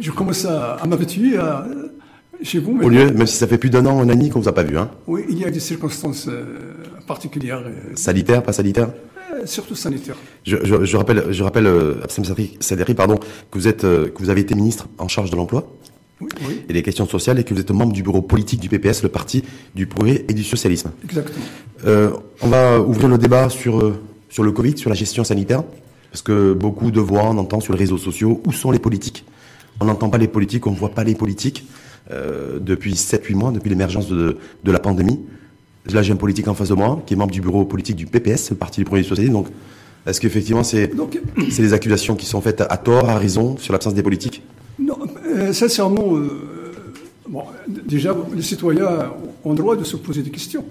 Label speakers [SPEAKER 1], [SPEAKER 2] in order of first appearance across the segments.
[SPEAKER 1] Je commence à, à m'habituer à, chez vous.
[SPEAKER 2] Au lieu, même si ça fait plus d'un an, un an qu'on vous a pas vu, hein
[SPEAKER 1] Oui, il y a des circonstances euh, particulières. euh,
[SPEAKER 2] Sanitaire, pas sanitaire
[SPEAKER 1] euh, surtout sanitaires.
[SPEAKER 2] je, je, je rappelle, je rappelle euh, Absem Sadri, pardon, que vous êtes, euh, que vous avez été ministre en charge de l'emploi
[SPEAKER 1] Oui, oui,
[SPEAKER 2] et des questions sociales et que vous êtes membre du bureau politique du PPS, le parti du progrès et du socialisme.
[SPEAKER 1] exactement.
[SPEAKER 2] Euh, on va ouvrir le débat sur, euh, sur le Covid, sur la gestion sanitaire, parce que beaucoup de voix, on entend sur les réseaux sociaux, où sont les politiques? On n'entend pas les politiques, on ne voit pas les politiques euh, depuis 7-8 mois, depuis l'émergence de, de la pandémie. Là, j'ai un politique en face de moi, qui est membre du bureau politique du PPS, le parti et du socialisme. Donc, est-ce qu'effectivement, c'est des accusations qui sont faites à tort, à raison, sur l'absence des politiques?
[SPEAKER 1] Non, euh, sincèrement, euh, bon, déjà, les citoyens ont le droit de se poser des questions.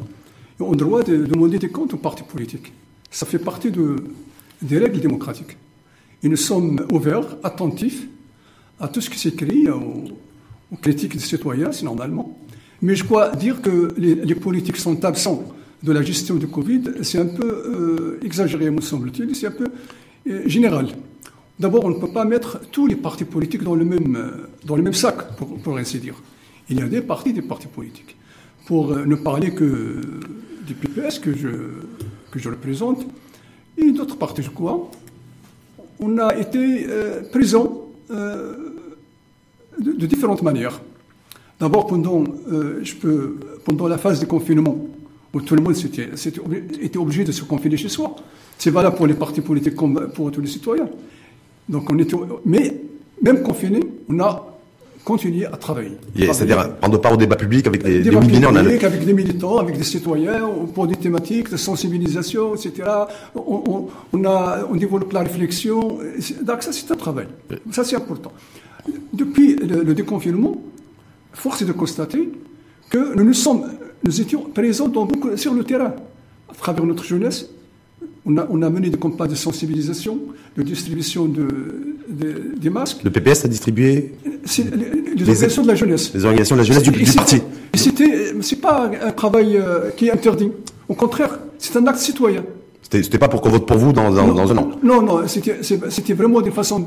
[SPEAKER 1] Ils ont le droit de demander des comptes aux partis politiques. Ça fait partie de, des règles démocratiques. Et nous sommes ouverts, attentifs à tout ce qui s'écrit, aux, critiques des citoyens, c'est normalement. Mais je crois dire que les, politiques sont absents de la gestion du Covid, c'est un peu euh, exagéré, me semble-t-il, c'est un peu euh, général. D'abord, on ne peut pas mettre tous les partis politiques dans le même, euh, dans le même sac, pour, ainsi dire. Il y a des partis, des partis politiques. Pour ne parler que du PPS que je, que je représente, et d'autres partis, je crois, on a été présents de, de différentes manières. D'abord, pendant, euh, je peux, pendant la phase de confinement, où tout le monde était obligé de se confiner chez soi. C'est valable pour les partis politiques comme pour tous les citoyens. Donc on était, mais même confinés, on a continué à travailler.
[SPEAKER 2] C'est-à-dire, on ne part au débat public avec des, des
[SPEAKER 1] Débat
[SPEAKER 2] webinaires, on a le-
[SPEAKER 1] public, avec des militants, avec des citoyens, pour des thématiques de sensibilisation, etc. On, on- on a, on développe la réflexion. Donc ça, c'est un travail. Ça, c'est important. Depuis le, le déconfinement, force est de constater que nous, nous, sommes, nous étions présents dans sur le terrain, à travers notre jeunesse. On a, on a mené des campagnes de sensibilisation, de distribution de, de- des masques.
[SPEAKER 2] le PPS a distribué
[SPEAKER 1] C'est les, les organisations de la jeunesse.
[SPEAKER 2] les organisations de la jeunesse du, du parti.
[SPEAKER 1] c'était, c'est pas un travail euh, qui est interdit. Au contraire, c'est un acte citoyen.
[SPEAKER 2] C'était pas pour qu'on vote pour vous dans, dans, dans un an.
[SPEAKER 1] Non, non, c'était, vraiment de façon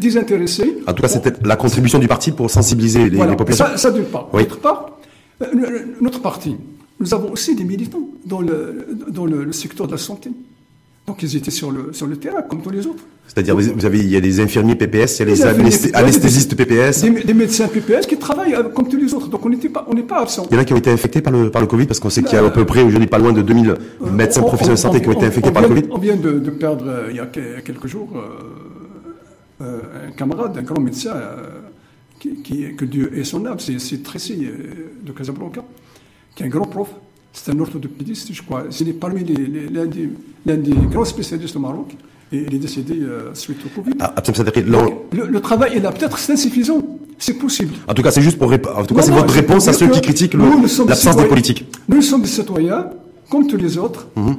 [SPEAKER 1] désintéressée.
[SPEAKER 2] En tout cas, c'était la contribution du parti pour sensibiliser les,
[SPEAKER 1] Voilà,
[SPEAKER 2] les populations.
[SPEAKER 1] ça, ça d'une part.
[SPEAKER 2] Oui.
[SPEAKER 1] D'autre part, euh, notre parti, nous avons aussi des militants dans le, dans le, le secteur de la santé. Donc ils étaient sur le, sur le terrain, comme tous les autres.
[SPEAKER 2] C'est-à-dire, vous avez, il y a des infirmiers PPS, il y a
[SPEAKER 1] Des
[SPEAKER 2] anesthésistes PPS.
[SPEAKER 1] Des, des médecins PPS qui travaillent euh, comme tous les autres. Donc on n'était pas, on n'est pas absent.
[SPEAKER 2] Il y en a qui ont été infectés par le, par le Covid, parce qu'on sait qu'il y a à peu près aujourd'hui pas loin de 2000 médecins
[SPEAKER 1] On-
[SPEAKER 2] professionnels de
[SPEAKER 1] on-
[SPEAKER 2] santé qui ont été infectés
[SPEAKER 1] on
[SPEAKER 2] par le Covid.
[SPEAKER 1] On vient de, de perdre, euh, il y a que- quelques jours, euh, euh, un camarade, un grand médecin, euh, qui, qui- que Dieu ait son âme, c'est Tracy euh, de Casablanca, qui est un grand prof. C'est un orthopédiste, je crois. C'est parmi les- les- l'un des, des grands spécialistes au Maroc. Et il est décédé euh, suite au Covid.
[SPEAKER 2] Ah,
[SPEAKER 1] Donc, le, le travail est là. Peut-être c'est insuffisant. C'est possible.
[SPEAKER 2] en tout cas, c'est juste pour en tout cas, c'est votre réponse à ceux qui critiquent l'absence des politiques.
[SPEAKER 1] Nous sommes des citoyens, comme tous les autres.
[SPEAKER 2] Mhm.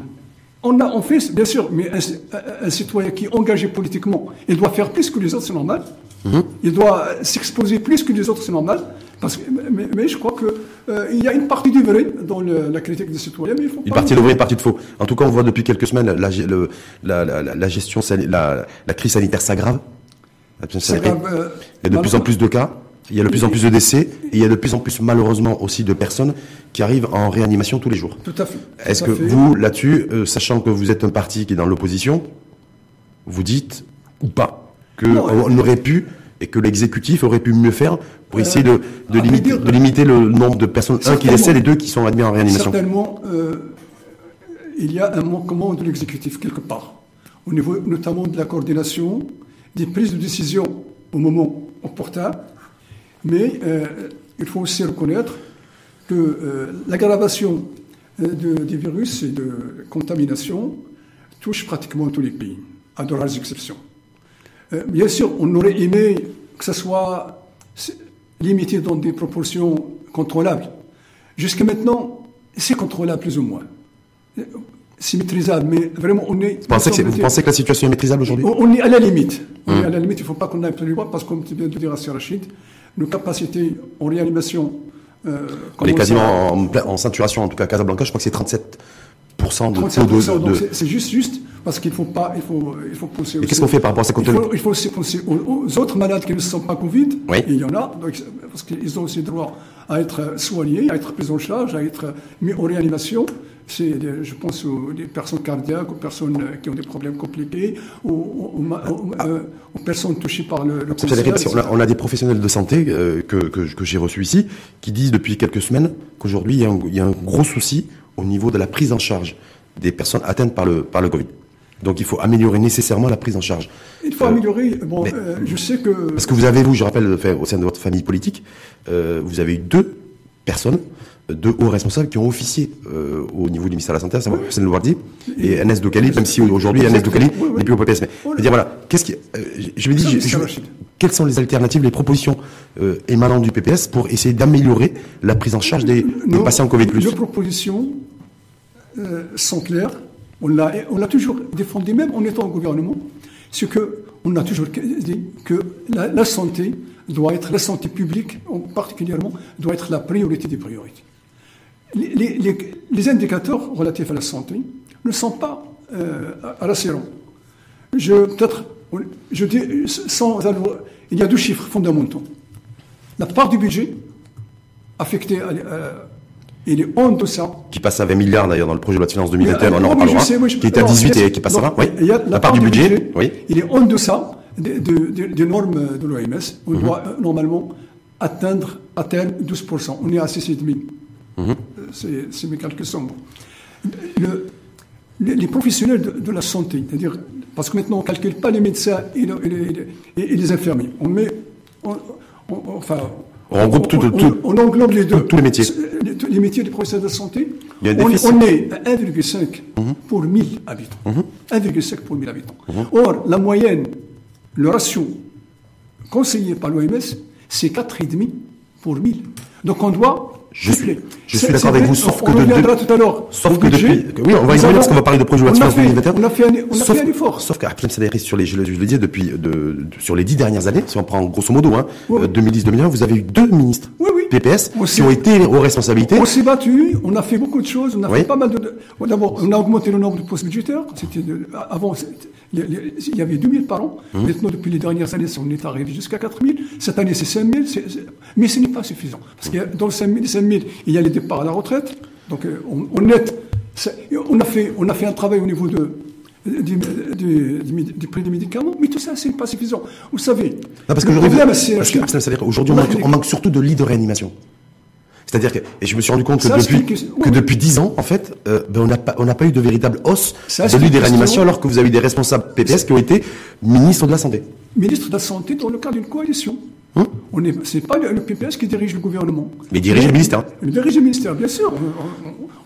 [SPEAKER 1] On a, on fait, bien sûr, mais un, un- un citoyen qui est engagé politiquement, il doit faire plus que les autres, c'est normal.
[SPEAKER 2] Mhm.
[SPEAKER 1] Il doit s'exposer plus que les autres, c'est normal. Parce que, mais, mais je crois qu'il y a une partie du vrai dans le- la critique des citoyens, mais il faut
[SPEAKER 2] Une partie de vrai, une partie de faux. En tout cas, on voit depuis quelques semaines la, le- la, la, la- la gestion, la, crise sanitaire s'aggrave.
[SPEAKER 1] Euh,
[SPEAKER 2] Il y a de plus en plus de cas, il y a de plus en plus de décès, et il y a de plus en plus malheureusement aussi de personnes qui arrivent en réanimation tous les jours.
[SPEAKER 1] Tout à fait.
[SPEAKER 2] Est-ce que
[SPEAKER 1] fait.
[SPEAKER 2] vous, là-dessus, euh, sachant que vous êtes un parti qui est dans l'opposition, vous dites ou pas que
[SPEAKER 1] Non, euh,
[SPEAKER 2] on aurait pu et que l'exécutif aurait pu mieux faire pour essayer de,
[SPEAKER 1] vrai
[SPEAKER 2] limiter,
[SPEAKER 1] dire,
[SPEAKER 2] de limiter le nombre de personnes, un qui décèdent et deux qui sont admis en réanimation
[SPEAKER 1] Certainement, euh, il y a un manquement de l'exécutif quelque part, au niveau notamment de la coordination, des prises de décision au moment opportun, mais euh, il faut aussi reconnaître que euh, l'aggravation de- des virus et de contamination touche pratiquement tous les pays, à de rares exceptions. Euh, bien sûr, on aurait aimé que ça soit limité dans des proportions contrôlables. Jusqu'à maintenant, c'est contrôlable plus ou moins. Euh, C'est maîtrisable, mais vraiment, on est.
[SPEAKER 2] vous pensez, que c'est- vous pensez que la situation est maîtrisable aujourd'hui?
[SPEAKER 1] On on est à la limite. On est à la limite, il ne faut pas qu'on aille plus loin, parce que, comme tu viens de dire à Rachid, nos capacités en réanimation. euh,
[SPEAKER 2] On est quasiment en, en saturation, en tout cas à Casablanca, je crois que c'est 37% 37% de taux de...
[SPEAKER 1] 37%, donc
[SPEAKER 2] de-
[SPEAKER 1] c'est- c'est juste, juste, parce qu'il faut pas, il faut, il faut penser
[SPEAKER 2] Et
[SPEAKER 1] aussi-
[SPEAKER 2] qu'est-ce qu'on fait par rapport à ces
[SPEAKER 1] il faut, il faut aussi penser aux, aux autres malades qui ne sont pas Covid.
[SPEAKER 2] Oui.
[SPEAKER 1] Et il y en a, donc, parce qu'ils ont aussi droit à être soignés, à être pris en charge, à être mis en réanimation. C'est, je pense aux des personnes cardiaques, aux personnes qui ont des problèmes compliqués, aux, aux- euh, personnes touchées par le, cancer.
[SPEAKER 2] on, a, on a des professionnels de santé euh, que, que, que j'ai reçus ici qui disent depuis quelques semaines qu'aujourd'hui il y a un gros souci au niveau de la prise en charge des personnes atteintes par le, par le Covid. Donc il faut améliorer nécessairement la prise en charge.
[SPEAKER 1] Il faut
[SPEAKER 2] Euh,
[SPEAKER 1] améliorer. Bon,
[SPEAKER 2] mais-
[SPEAKER 1] euh, je sais que.
[SPEAKER 2] Parce que vous avez, vous, je rappelle, au sein de votre famille politique, euh, vous avez eu deux personnes, deux hauts responsables qui ont officié euh, au niveau du ministère de la Santé, à savoir Hussein Louardi et Agnès Dokali, même si aujourd'hui Agnès Dokali
[SPEAKER 1] Oui, oui.
[SPEAKER 2] n'est plus au PPS. Mais je veux dire, voilà, qu'est-ce qui, euh, je- me dis, je- je- quelles sont les alternatives, les propositions euh, émanant du PPS pour essayer d'améliorer la prise en charge des, des patients Covid+.
[SPEAKER 1] Nos propositions euh, sont claires. On l'a, on l'a toujours défendu, même en étant au gouvernement. C'est que on a toujours dit que la, la santé doit être, la santé publique en particulièrement, doit être la priorité des priorités. Les, les- les- les indicateurs relatifs à la santé ne sont pas euh, rassurants. Je, peut-être, je dis, sans, avoir- il y a deux chiffres fondamentaux. La part du budget affecté à, à- il est en deçà.
[SPEAKER 2] Qui passe à 20 milliards d'ailleurs dans le projet de loi de finances 2021, on en reparlera, qui est à
[SPEAKER 1] non,
[SPEAKER 2] 18
[SPEAKER 1] c'est-
[SPEAKER 2] et qui passe à
[SPEAKER 1] non,
[SPEAKER 2] 20, oui.
[SPEAKER 1] il y a
[SPEAKER 2] La part du budget, oui.
[SPEAKER 1] Il est en deçà des, de- de- des normes de l'OMS. On
[SPEAKER 2] Mhm.
[SPEAKER 1] doit euh, normalement atteindre à terme 12%. On est à 6,5%.
[SPEAKER 2] Mhm.
[SPEAKER 1] Euh, C'est mes bons. Le- les, les professionnels de, de la santé, c'est-à-dire, parce que maintenant on ne calcule pas les médecins et, le- et les, et- et les infirmiers. On met, on- on- enfin,
[SPEAKER 2] On regroupe tout-
[SPEAKER 1] on,
[SPEAKER 2] tout-
[SPEAKER 1] on englobe les deux.
[SPEAKER 2] tous les métiers.
[SPEAKER 1] Les, tous les métiers des professionnels de la santé.
[SPEAKER 2] Il y a un
[SPEAKER 1] on, est à 1,5 pour 1000 habitants. 1,5 pour 1000 habitants. Or, la moyenne, le ratio conseillé par l'OMS, c'est 4,5 pour 1000. Donc on doit
[SPEAKER 2] Je suis- je suis d'accord avec vous, sauf
[SPEAKER 1] on
[SPEAKER 2] que de-
[SPEAKER 1] reviendra tout à l'heure.
[SPEAKER 2] Sauf
[SPEAKER 1] au
[SPEAKER 2] que
[SPEAKER 1] budget.
[SPEAKER 2] depuis, oui, on va y revenir parce qu'on va parler de projet de finances
[SPEAKER 1] fait-
[SPEAKER 2] 2021.
[SPEAKER 1] On a fait un, on a
[SPEAKER 2] sauf,
[SPEAKER 1] fait un effort.
[SPEAKER 2] Sauf Saderi, sur les, je, le- je le disais depuis, de, de- sur les dix dernières années, si on prend grosso modo, hein,
[SPEAKER 1] Oui.
[SPEAKER 2] euh, 2010-2020, vous avez eu deux ministres
[SPEAKER 1] Oui, On
[SPEAKER 2] qui ont été aux responsabilités.
[SPEAKER 1] On s'est battu, on a fait beaucoup de choses, on a
[SPEAKER 2] Oui.
[SPEAKER 1] fait pas mal de. de- D'abord, on a augmenté le nombre de postes budgétaires. C'était de- avant, il y avait 2000 par an. Maintenant, depuis les dernières années, on est arrivé jusqu'à 4000. Cette année, c'est 5000. c'est- c'est- Mais ce n'est pas suffisant. Parce que dans le 5000, les 5000, il y a les départs à la retraite. Donc, euh, on, on est- on, a fait, on a fait un travail au niveau de. Du, du- du- prix des médicaments, mais tout ça, c'est pas suffisant. Vous savez,
[SPEAKER 2] Non, parce
[SPEAKER 1] le
[SPEAKER 2] qu'aujourd'hui, aujourd'hui, on, manque,
[SPEAKER 1] des-
[SPEAKER 2] on manque surtout de lits de réanimation. C'est-à-dire que, et je me suis rendu compte que
[SPEAKER 1] Ça,
[SPEAKER 2] depuis, que depuis 10 ans, en fait, euh, ben, on n'a pas, on n'a pas eu de véritable hausse
[SPEAKER 1] Ça,
[SPEAKER 2] de lits
[SPEAKER 1] une
[SPEAKER 2] de réanimation
[SPEAKER 1] question-
[SPEAKER 2] alors que vous avez eu des responsables PPS qui ont été ministres de la Santé.
[SPEAKER 1] ministre de la Santé dans le cadre d'une coalition.
[SPEAKER 2] Hum
[SPEAKER 1] On est, c'est pas le, le PPS qui dirige le gouvernement.
[SPEAKER 2] Mais il dirige le ministère.
[SPEAKER 1] Il dirige le ministère, bien sûr.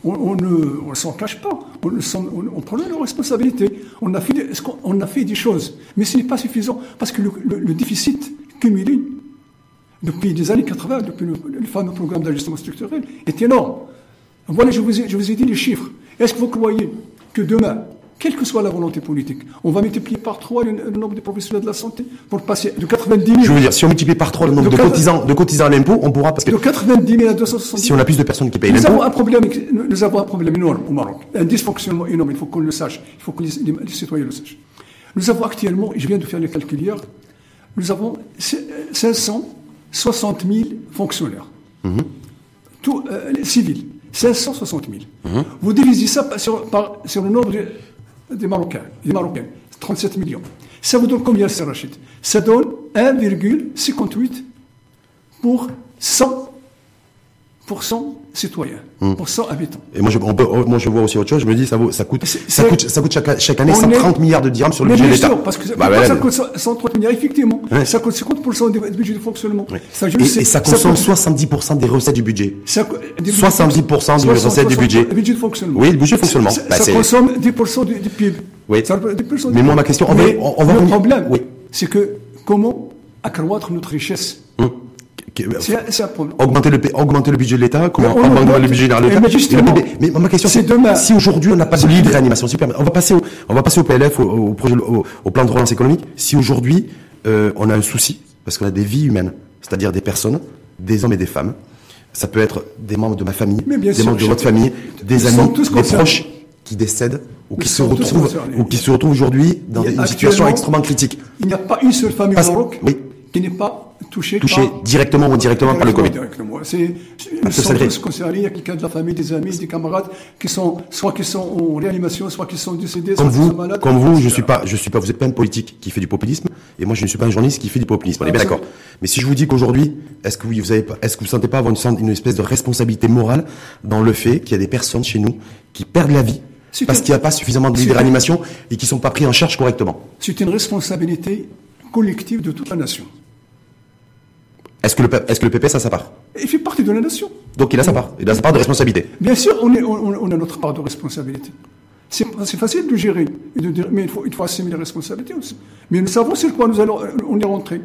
[SPEAKER 1] On, ne s'en cache pas. On, prend nos responsabilités. On a, fait des, choses, mais ce n'est pas suffisant parce que le, déficit cumulé depuis les années 80, depuis le, fameux programme d'ajustement structurel, est énorme. Voilà, je vous ai dit les chiffres. Est-ce que vous croyez que demain, quelle que soit la volonté politique, on va multiplier par trois le, le nombre de professionnels de la santé pour passer de 90 000,
[SPEAKER 2] Je veux dire, si on multiplie par 3 le nombre
[SPEAKER 1] De
[SPEAKER 2] cotisants, de cotisants à l'impôt, on pourra, parce que
[SPEAKER 1] de 90 000 à 270
[SPEAKER 2] si on a plus de personnes qui payent
[SPEAKER 1] Nous avons
[SPEAKER 2] l'impôt,
[SPEAKER 1] un problème, nous avons un problème énorme au Maroc, un dysfonctionnement énorme. Il faut qu'on le sache, il faut que les, les- les citoyens le sachent. Nous avons actuellement, et je viens de faire les calculs hier, nous avons 560 000 fonctionnaires, tout euh, les civils, 560 000. Vous divisez ça par- sur, par- sur le nombre de- des Marocains, des Marocains, 37 millions. Ça vous donne combien, Rachid? Ça donne 1,58 pour 100 citoyens, pour 100 habitants.
[SPEAKER 2] et moi je, on peut- oh, moi je vois aussi autre chose, je me dis, ça, vaut, ça coûte, ça coûte, ça coûte chaque, chaque année
[SPEAKER 1] On
[SPEAKER 2] 130
[SPEAKER 1] est-
[SPEAKER 2] milliards de dirhams sur le budget de l'État.
[SPEAKER 1] parce que
[SPEAKER 2] Bah, voilà.
[SPEAKER 1] ça coûte 130 milliards, effectivement.
[SPEAKER 2] Ouais.
[SPEAKER 1] Ça coûte 50% du budget de fonctionnement.
[SPEAKER 2] Ouais.
[SPEAKER 1] Ça, je
[SPEAKER 2] et,
[SPEAKER 1] sais,
[SPEAKER 2] et ça consomme
[SPEAKER 1] coûte-
[SPEAKER 2] 70% des recettes du budget.
[SPEAKER 1] ça coûte- des-
[SPEAKER 2] 70% du
[SPEAKER 1] 60,
[SPEAKER 2] recette du budget.
[SPEAKER 1] Le budget de fonctionnement.
[SPEAKER 2] Oui, le budget de fonctionnement.
[SPEAKER 1] Ça,
[SPEAKER 2] Bah,
[SPEAKER 1] ça consomme 10% du, du PIB.
[SPEAKER 2] Oui.
[SPEAKER 1] Ça représente 10% du
[SPEAKER 2] Mais moi, ma question, on va-
[SPEAKER 1] Mais
[SPEAKER 2] on- on va
[SPEAKER 1] le
[SPEAKER 2] revenir-
[SPEAKER 1] problème,
[SPEAKER 2] Oui.
[SPEAKER 1] c'est que comment accroître notre richesse C'est un- problème.
[SPEAKER 2] Augmenter le, augmenter le budget de l'État, comment
[SPEAKER 1] on
[SPEAKER 2] augmenter
[SPEAKER 1] augmente-
[SPEAKER 2] le budget de l'État
[SPEAKER 1] mais justement,
[SPEAKER 2] ma question,
[SPEAKER 1] c'est demain.
[SPEAKER 2] si aujourd'hui on n'a pas de lit de réanimation, permettez, on va passer au, on va passer au PLF, au, au projet, au, au plan de relance économique. Si aujourd'hui euh, on a un souci, parce qu'on a des vies humaines, c'est-à-dire des personnes, des hommes et des femmes, ça peut être des membres de ma famille, des
[SPEAKER 1] sûr,
[SPEAKER 2] membres de votre famille, des amis,
[SPEAKER 1] tous
[SPEAKER 2] des proches qui décèdent ou qui se retrouvent ou qui se retrouvent aujourd'hui dans une situation extrêmement critique,
[SPEAKER 1] Il n'y a pas une seule famille au Maroc
[SPEAKER 2] oui.
[SPEAKER 1] qui n'est pas par-
[SPEAKER 2] directement ou indirectement par le Covid.
[SPEAKER 1] C'est,
[SPEAKER 2] ce serait-
[SPEAKER 1] tous concernés. Il y a quelqu'un de la famille, des amis, des camarades qui sont, soit qui sont en réanimation, soit qui sont décédés,
[SPEAKER 2] Comme
[SPEAKER 1] soit qui
[SPEAKER 2] vous,
[SPEAKER 1] sont malades.
[SPEAKER 2] comme vous, je suis pas, je suis pas, vous êtes pas un politique qui fait du populisme, et moi je ne suis pas un journaliste qui fait du populisme. On est bien d'accord. Mais si je vous dis qu'aujourd'hui, est-ce que vous, vous avez pas, est-ce que vous sentez pas avoir une, espèce de responsabilité morale dans le fait qu'il y a des personnes chez nous qui perdent la vie parce qu'il n'y a pas suffisamment de lits de réanimation et qui sont pas pris en charge correctement?
[SPEAKER 1] C'est une responsabilité collective de toute la nation.
[SPEAKER 2] Est-ce que le, est-ce que le PPS a sa part?
[SPEAKER 1] Il fait partie de la nation.
[SPEAKER 2] Donc il a sa part, il a sa part de responsabilité.
[SPEAKER 1] Bien sûr, on, est- on- on a notre part de responsabilité. C'est c'est facile de gérer, et de dire, mais il faut, il faut assumer les responsabilités aussi. Mais nous savons sur quoi nous allons, on est rentré.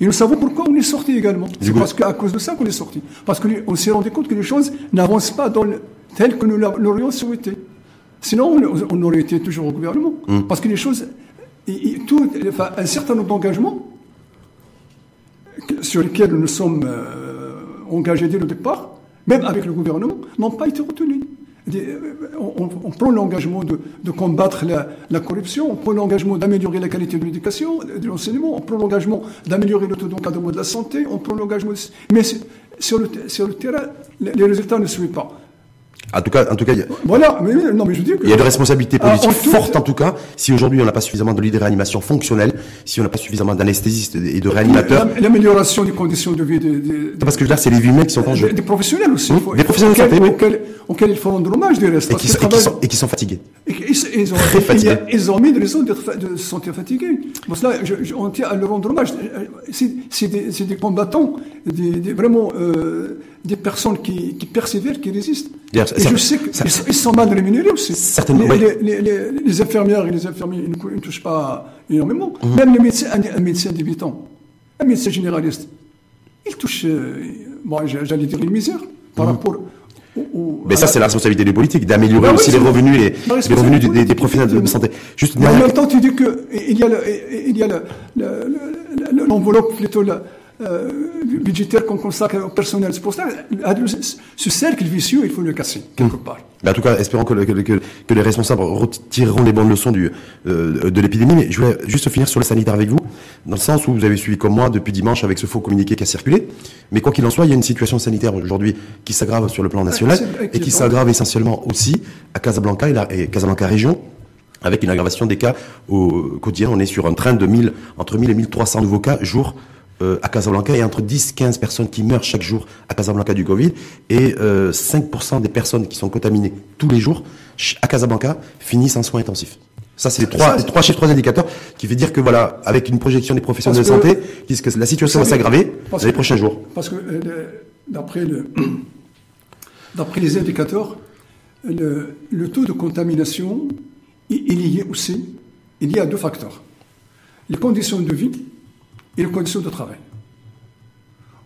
[SPEAKER 1] Et nous savons pourquoi on est sorti également. C'est parce qu'à cause de ça qu'on est sorti. Parce qu'on s'est rendu compte que les choses n'avancent pas dans le, tel que nous l'a- l'aurions souhaité. Sinon, on, on aurait été toujours au gouvernement. Parce que les choses, et- et tout, enfin, un certain nombre d'engagements sur lesquels nous sommes euh, engagés dès le départ, même avec le gouvernement, n'ont pas été retenus. Euh, On, prend l'engagement de, combattre la, corruption, on prend l'engagement d'améliorer la qualité de l'éducation, de l'enseignement, on prend l'engagement d'améliorer le taux d'encadrement de la santé, on prend l'engagement... Mais sur le, terrain, les résultats ne suivent pas.
[SPEAKER 2] En tout cas, en tout cas, il y a-
[SPEAKER 1] Voilà, mais mais- non, mais je dis que...
[SPEAKER 2] il y a de responsabilités
[SPEAKER 1] Ah,
[SPEAKER 2] politiques
[SPEAKER 1] en tout-
[SPEAKER 2] fortes en tout cas. Si aujourd'hui on n'a pas suffisamment de lits de réanimation fonctionnels, si on n'a pas suffisamment d'anesthésistes et de réanimateurs,
[SPEAKER 1] L'am- L'amélioration des conditions de vie des, des-
[SPEAKER 2] parce que là c'est les vies humaines qui sont en jeu
[SPEAKER 1] des, des professionnels aussi. Faut-
[SPEAKER 2] des professionnels de
[SPEAKER 1] auxquels,
[SPEAKER 2] santé, oui.
[SPEAKER 1] auxquels, auxquels il faut rendre hommage des restes.
[SPEAKER 2] et qui, sont, et qui sont- et qui sont fatigués.
[SPEAKER 1] Et Ils, ils ont,
[SPEAKER 2] Très
[SPEAKER 1] il y a-
[SPEAKER 2] fatigués.
[SPEAKER 1] ils ont mis des raisons d'être fa- de se sentir fatigués. Pour cela, je, je- on tient à leur rendre hommage. C'est c'est des, c'est des combattants, des, des- vraiment euh, des personnes qui, qui persévèrent, qui résistent. Et je sais qu'ils sont, mal rémunérés aussi.
[SPEAKER 2] Certainement,
[SPEAKER 1] les,
[SPEAKER 2] oui.
[SPEAKER 1] les, les- les- infirmières et les infirmiers ils ne, touchent pas énormément.
[SPEAKER 2] Mhm.
[SPEAKER 1] Même les médecins, un, un médecin débutant, un médecin généraliste, il touche, euh, bon, j'allais dire une misère par rapport
[SPEAKER 2] Mhm. Mais
[SPEAKER 1] à
[SPEAKER 2] ça, c'est la responsabilité des politiques, d'améliorer
[SPEAKER 1] Ah oui,
[SPEAKER 2] aussi les revenus, les, les revenus des, des- des
[SPEAKER 1] responsabilité
[SPEAKER 2] professionnels de santé. Juste
[SPEAKER 1] Mais en même temps, tu dis que il y a le- l'enveloppe plutôt la- euh, budgétaire qu'on consacre au personnel. C'est pour ça ce cercle vicieux, il faut le casser quelque part.
[SPEAKER 2] Mais en tout cas, espérons que, le- que, que- que les responsables retireront les bonnes leçons du, euh, de l'épidémie. Mais je voulais juste finir sur le sanitaire avec vous, dans le sens où vous avez suivi comme moi depuis dimanche avec ce faux communiqué qui a circulé. Mais quoi qu'il en soit, il y a une situation sanitaire aujourd'hui qui s'aggrave sur le plan national et qui s'aggrave essentiellement aussi à Casablanca et, la, et Casablanca région. Avec une aggravation des cas au quotidien, on est sur un train de 1000, entre 1000 et 1300 nouveaux cas jour euh, à Casablanca et entre 10 15 personnes qui meurent chaque jour à Casablanca du Covid et euh, 5% des personnes qui sont contaminées tous les jours à Casablanca finissent en soins intensifs. Ça, c'est les trois, les trois chiffres, trois indicateurs qui fait dire que voilà, avec une projection des professionnels de santé, disent que la situation va s'aggraver dans les prochains jours.
[SPEAKER 1] Parce que euh, d'après le, d'après les indicateurs, le, le taux de contamination est, est lié aussi, il y a deux facteurs. Les conditions de vie et les conditions de travail.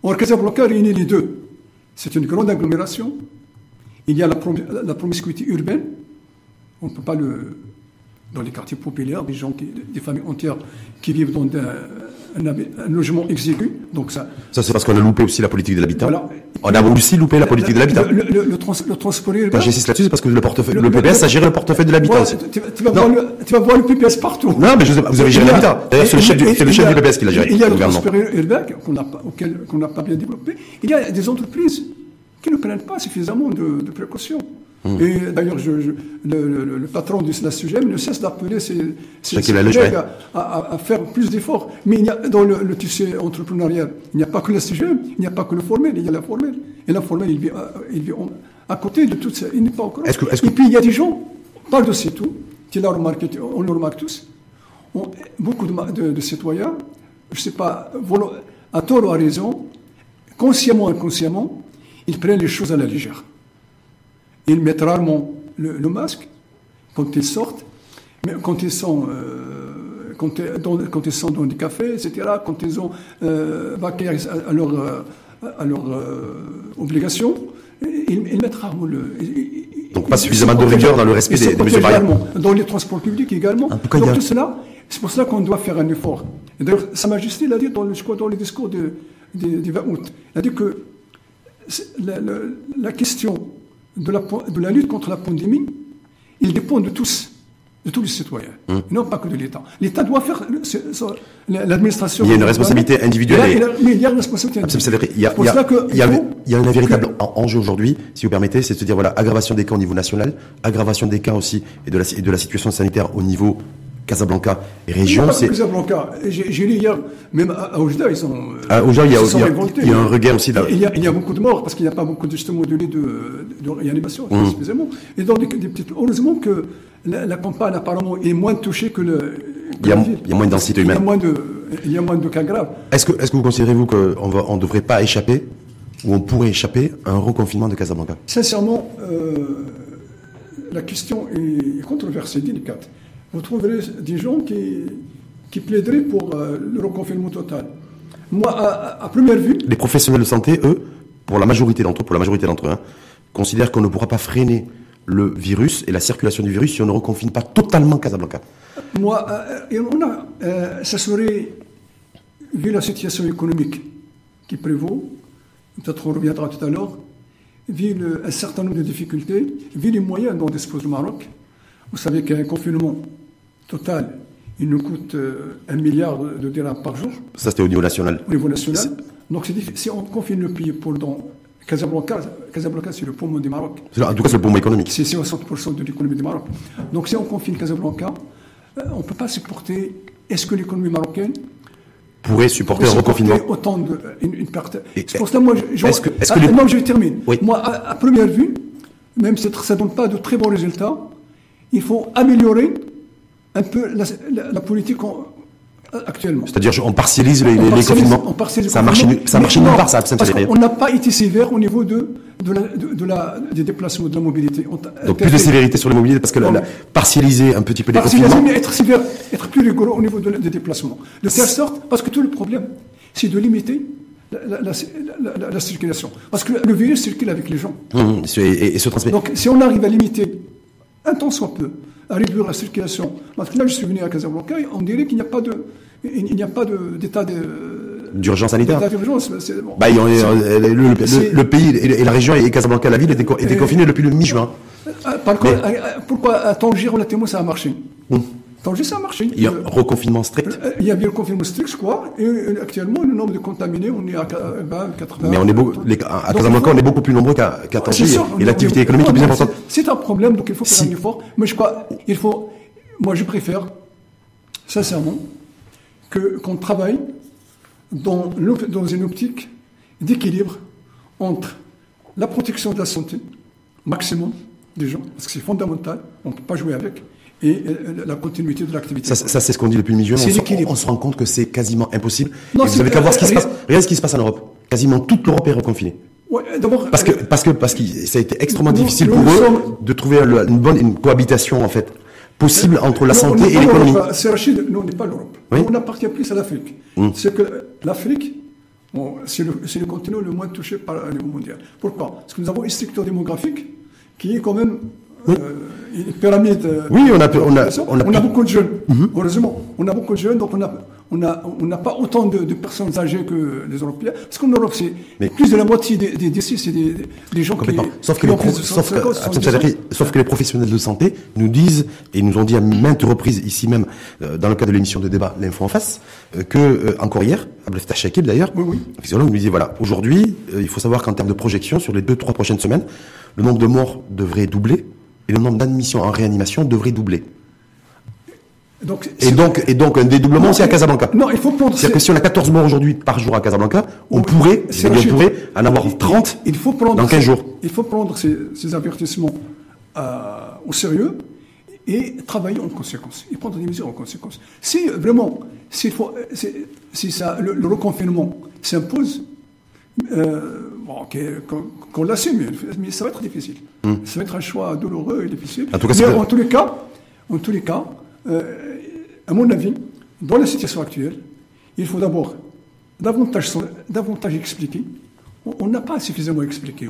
[SPEAKER 1] Or, Casablanca réunit les deux. C'est une grande agglomération. Il y a la, prom- la promiscuité urbaine. On ne peut pas le. Dans les quartiers populaires, des gens, qui, des familles entières qui vivent dans un, un habi- un logement exigu. Donc ça,
[SPEAKER 2] Ça, c'est parce qu'on a loupé aussi la politique de l'habitat.
[SPEAKER 1] Voilà.
[SPEAKER 2] On a aussi loupé la politique de l'habitat.
[SPEAKER 1] Le, le- le trans- le transport urbain.
[SPEAKER 2] Quand j'insiste là-dessus, c'est parce que le portefeuille,
[SPEAKER 1] Le-
[SPEAKER 2] PPS a géré le portefeuille de l'habitat aussi.
[SPEAKER 1] tu, tu vas voir le, tu vas voir le PPS partout.
[SPEAKER 2] Non, mais je vous avez géré l'habitat. D'ailleurs, c'est le chef du, le chef
[SPEAKER 1] a-
[SPEAKER 2] PPS qui l'a géré,
[SPEAKER 1] Il y a
[SPEAKER 2] le
[SPEAKER 1] transport urbain qu'on n'a pas, auquel- qu'on n'a pas bien développé. Il y a des entreprises qui ne prennent pas suffisamment de, de précautions.
[SPEAKER 2] Hum.
[SPEAKER 1] Et d'ailleurs, je- je- le, le- le patron de la SUGEM ne cesse d'appeler ses, ses, collègues à, à- à faire plus d'efforts. Mais il y a, dans le, le tissu entrepreneurial, il n'y a pas que la SUGEM, il n'y a pas que le formel, il y a la formelle. Et la formelle, il vit, à- il vit en- à côté de tout ça. Il n'est pas encore.
[SPEAKER 2] Que- que-
[SPEAKER 1] Et puis, il y a des gens, par-dessus tout, tu l'as remarqué, on le remarque tous, on- beaucoup de, de- de citoyens, je ne sais pas, à tort ou à raison, consciemment ou inconsciemment, ils prennent les choses à la légère. Ils mettent rarement le, le masque quand ils sortent, mais quand ils sont, euh, quand, ils- dans, quand ils sont dans des cafés, etc., quand ils ont euh, vaqué à, leurs euh, à leurs, euh, obligations, ils, ils mettent rarement le. ils-
[SPEAKER 2] Donc pas suffisamment de rigueur dans le respect des- des mesures barrières.
[SPEAKER 1] Dans les transports publics également.
[SPEAKER 2] En tout cas,
[SPEAKER 1] Donc
[SPEAKER 2] a-
[SPEAKER 1] tout cela, c'est pour cela qu'on doit faire un effort. D'ailleurs, Sa Majesté l'a dit dans le, je crois, dans le discours de, du du 20 août. Il a dit que c'est- la, la- la question de la, po- de la lutte contre la pandémie il dépend de tous de tous les citoyens, hum. non pas que de l'État. L'État doit faire l'administration.
[SPEAKER 2] Il y a une responsabilité individuelle.
[SPEAKER 1] mais il y a une responsabilité individuelle.
[SPEAKER 2] Il y a, il y a, il y a, un véritable enjeu aujourd'hui, si vous permettez, c'est de se dire voilà, aggravation des cas au niveau national, aggravation des cas aussi et de la, de la situation sanitaire au niveau Casablanca et région.
[SPEAKER 1] C'est Casablanca. J'ai lu hier, même à Oujda, ils sont.
[SPEAKER 2] À Oujda, il y a, il y a, un regain aussi. Là.
[SPEAKER 1] Il, y a, il y a beaucoup de morts parce qu'il n'y a pas beaucoup justement de lits de, de réanimation, mmh. Et donc, des, des petites, heureusement que la, campagne apparemment est moins touchée que le.
[SPEAKER 2] il, y a, il y a moins de densité humaine.
[SPEAKER 1] Il y a moins de, il y a moins de cas graves.
[SPEAKER 2] Est-ce que, est-ce que vous considérez-vous qu'on ne on devrait pas échapper, ou on pourrait échapper à un reconfinement de Casablanca?
[SPEAKER 1] Sincèrement, euh, la question est controversée, délicate. Vous trouverez des gens qui, qui plaideraient pour euh, le reconfinement total. Moi, à, première vue.
[SPEAKER 2] Les professionnels de santé, eux, pour la majorité d'entre eux, pour la majorité d'entre eux, hein, considèrent qu'on ne pourra pas freiner le virus et la circulation du virus si on ne reconfine pas totalement Casablanca
[SPEAKER 1] Moi, euh, on a, euh, ça serait, vu la situation économique qui prévaut, peut-être on reviendra tout à l'heure, vu un certain nombre de difficultés, vu les moyens dont dispose le Maroc, vous savez qu'un confinement total, il nous coûte euh, un milliard de, dirhams par jour.
[SPEAKER 2] Ça, c'était au niveau national.
[SPEAKER 1] Au niveau national. Donc, si on confine le pays pour Casablanca, Casablanca c'est le poumon du Maroc.
[SPEAKER 2] En tout cas, c'est le poumon économique.
[SPEAKER 1] C'est 60% de l'économie du Maroc. Donc, si on confine Casablanca, euh, on ne peut pas supporter. Est-ce que l'économie marocaine
[SPEAKER 2] pourrait supporter un reconfinement
[SPEAKER 1] autant de une, perte? C'est pour ça moi je,
[SPEAKER 2] est-ce que, est-ce que
[SPEAKER 1] ah, je termine. Moi à, première vue, même si ça donne pas de très bons résultats, il faut améliorer un peu la, politique actuellement.
[SPEAKER 2] C'est-à-dire on partialise les, les, confinements. On partialise ça marche, ça marche nulle part, ça.
[SPEAKER 1] Parce qu'on n'a pas été sévère au niveau de, de, la, de, la, des déplacements, de la mobilité.
[SPEAKER 2] Donc plus de sévérité sur la mobilité, parce que la, partialiser un petit peu les confinements.
[SPEAKER 1] mais être sévère, être plus rigoureux au niveau des déplacements. De telle sorte, parce que tout le problème, c'est de limiter la, circulation. Parce que le virus circule avec les gens.
[SPEAKER 2] Hum, et, se transmet.
[SPEAKER 1] Donc si on arrive à limiter un temps soit peu, à réduire la circulation. Parce que là, je suis venu à Casablanca, on dirait qu'il n'y a pas de, il n'y a pas d'état de,
[SPEAKER 2] d'urgence sanitaire.
[SPEAKER 1] D'urgence,
[SPEAKER 2] bah, le, pays et la région et Casablanca, la ville, étaient, étaient confinés depuis le mi-juin.
[SPEAKER 1] Euh, par contre, euh, pourquoi à Tanger, relativement, ça a marché? Tanger, ça a marché.
[SPEAKER 2] Il y a un reconfinement strict
[SPEAKER 1] euh, Il y a bien un reconfinement strict, je crois. Et actuellement, le nombre de contaminés, on est à 80.
[SPEAKER 2] Mais on est beaucoup, à Casablanca, on est beaucoup plus nombreux qu'à Tanger. Et l'activité économique est plus importante.
[SPEAKER 1] C'est un problème, donc il faut faire un effort. Mais je crois, il faut, moi je préfère, sincèrement, qu'on travaille dans, dans une optique d'équilibre entre la protection de la santé, maximum des gens, parce que c'est fondamental, on ne peut pas jouer avec, et la continuité de l'activité.
[SPEAKER 2] Ça, ça c'est ce qu'on dit depuis mi-juin. On, on, se rend compte que c'est quasiment impossible. Non, vous avez qu'à voir ce qui se passe. Regarde ce qui se passe en Europe. Quasiment toute l'Europe est reconfinée.
[SPEAKER 1] Ouais,
[SPEAKER 2] parce que euh, parce que parce que ça a été extrêmement difficile pour eux de trouver une bonne une cohabitation en fait possible entre la santé et l'économie.
[SPEAKER 1] C'est Rachid, nous on n'est pas l'Europe. On appartient plus à l'Afrique. Hum. C'est que l'Afrique, bon, c'est le, le, continent le moins touché par le niveau mondial. Pourquoi? Parce que nous avons une structure démographique qui est quand même euh, une pyramide. Euh,
[SPEAKER 2] oui, on a, on a,
[SPEAKER 1] on a, on a beaucoup de jeunes. Mhm. Heureusement, on a beaucoup de jeunes, donc on a on n'a on pas autant de, personnes âgées que les Européens. Parce qu'en Europe, c'est plus de la moitié des, des décès, c'est des, des, gens qui,
[SPEAKER 2] sauf que, les sauf, que, sauf que les professionnels de santé nous disent, et nous ont dit à maintes reprises ici même, euh, dans le cadre de l'émission de débat L'Info en face, euh, que, euh, encore hier, Abdel Shakib d'ailleurs,
[SPEAKER 1] oui, oui.
[SPEAKER 2] physiologue nous disait, voilà, aujourd'hui, il faut savoir qu'en termes de projection, sur les deux, trois prochaines semaines, le nombre de morts devrait doubler, et le nombre d'admissions en réanimation devrait doubler et, donc, et donc un dédoublement aussi à Casablanca.
[SPEAKER 1] Non, il faut prendre.
[SPEAKER 2] C'est-à-dire que si on a 14 morts aujourd'hui par jour à Casablanca, on pourrait, on pourrait en avoir 30 il faut prendre dans 15 jours.
[SPEAKER 1] Il faut prendre ces, ces avertissements euh, au sérieux et travailler en conséquence, et prendre des mesures en conséquence. Si vraiment, faut, si ça, le, reconfinement s'impose, euh, bon, qu'on l'assume, mais ça va être difficile. Hmm. Ça va être un choix douloureux et difficile. En tout cas, mais en tous les cas, en tous les cas, euh, à mon avis, dans la situation actuelle, il faut d'abord davantage, davantage expliquer. On n'a pas suffisamment expliqué.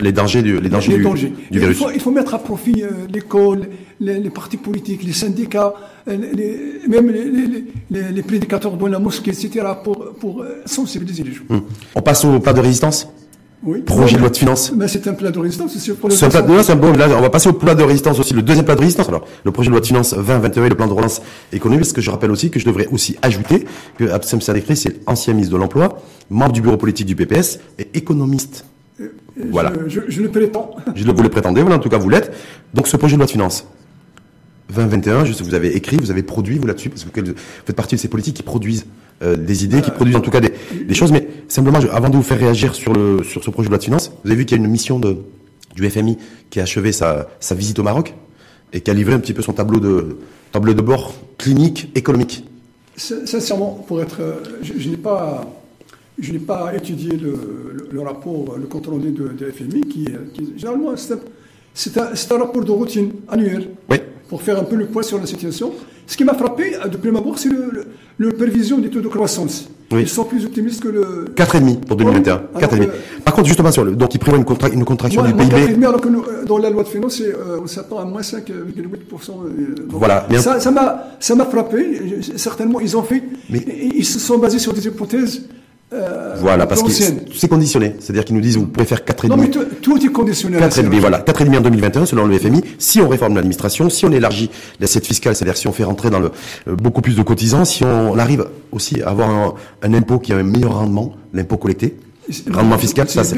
[SPEAKER 2] les dangers du, les dangers, du, virus.
[SPEAKER 1] Il faut, mettre à profit euh, l'école, les, partis politiques, les syndicats, euh, même les, prédicateurs dans la mosquée, etc., pour, pour sensibiliser les gens.
[SPEAKER 2] Hmm. On passe au pas de résistance?
[SPEAKER 1] Oui.
[SPEAKER 2] Projet de loi de finances.
[SPEAKER 1] Mais c'est un plat de résistance, c'est
[SPEAKER 2] un plat de- non, c'est un bon- là, on va passer au plat de résistance aussi, le deuxième plat de résistance. Alors, le projet de loi de finances 2021 et le plan de relance économique, parce que je rappelle aussi que je devrais aussi ajouter que Absem Sadekri, c'est ancien ministre de l'Emploi, membre du bureau politique du PPS et économiste. Voilà.
[SPEAKER 1] Je, je, je le prétends.
[SPEAKER 2] Je le, vous le prétendez, voilà, en tout cas, vous l'êtes. Donc, ce projet de loi de finances 2021, je sais, vous avez écrit, vous avez produit, vous là-dessus, parce que vous faites partie de ces politiques qui produisent euh, des idées, qui produisent en tout cas des, des choses. Mais simplement, je- avant de vous faire réagir sur, le, sur ce projet de loi de finances, vous avez vu qu'il y a une mission de, du FMI qui a achevé sa, sa visite au Maroc et qui a livré un petit peu son tableau de, tableau de bord clinique, économique.
[SPEAKER 1] Sin- Sincèrement, pour être, euh, je, je n'ai pas, je n'ai pas étudié le, le- le rapport, le compte rendu de, de FMI, qui, est- qui est- généralement c'est un, c'est un, c'est un rapport de routine annuel
[SPEAKER 2] Oui.
[SPEAKER 1] pour faire un peu le point sur la situation. Ce qui m'a frappé euh, de prime abord, c'est le, le prévision des taux de croissance.
[SPEAKER 2] Oui.
[SPEAKER 1] Ils sont plus optimistes que le.
[SPEAKER 2] 4,5 pour 2021.
[SPEAKER 1] Oui.
[SPEAKER 2] 4,5.
[SPEAKER 1] Alors,
[SPEAKER 2] Par contre, justement, sur le, donc il prévoit une, contra- une contraction du PIB.
[SPEAKER 1] 4,5, alors que nous, euh, dans la loi de finances, euh, on s'attend à moins 5,8%. euh, donc,
[SPEAKER 2] Voilà, bien.
[SPEAKER 1] Ça, m'a, ça frappé. Certainement, ils ont fait.
[SPEAKER 2] Mais-
[SPEAKER 1] ils ils se sont basés sur des hypothèses. Euh,
[SPEAKER 2] Voilà, parce que c'est conditionné. C'est-à-dire qu'ils nous disent, vous pouvez faire 4,5.
[SPEAKER 1] Non, mais tout, tout est conditionnel. à
[SPEAKER 2] 4,5,
[SPEAKER 1] ça.
[SPEAKER 2] voilà, 4,5 en 2021 selon le FMI. Si on réforme l'administration, si on élargit l'assiette fiscale, c'est-à-dire si on fait rentrer dans le euh, beaucoup plus de cotisants, si on arrive aussi à avoir un, un impôt qui a un meilleur rendement, l'impôt collecté, rendement fiscal, ça c'est.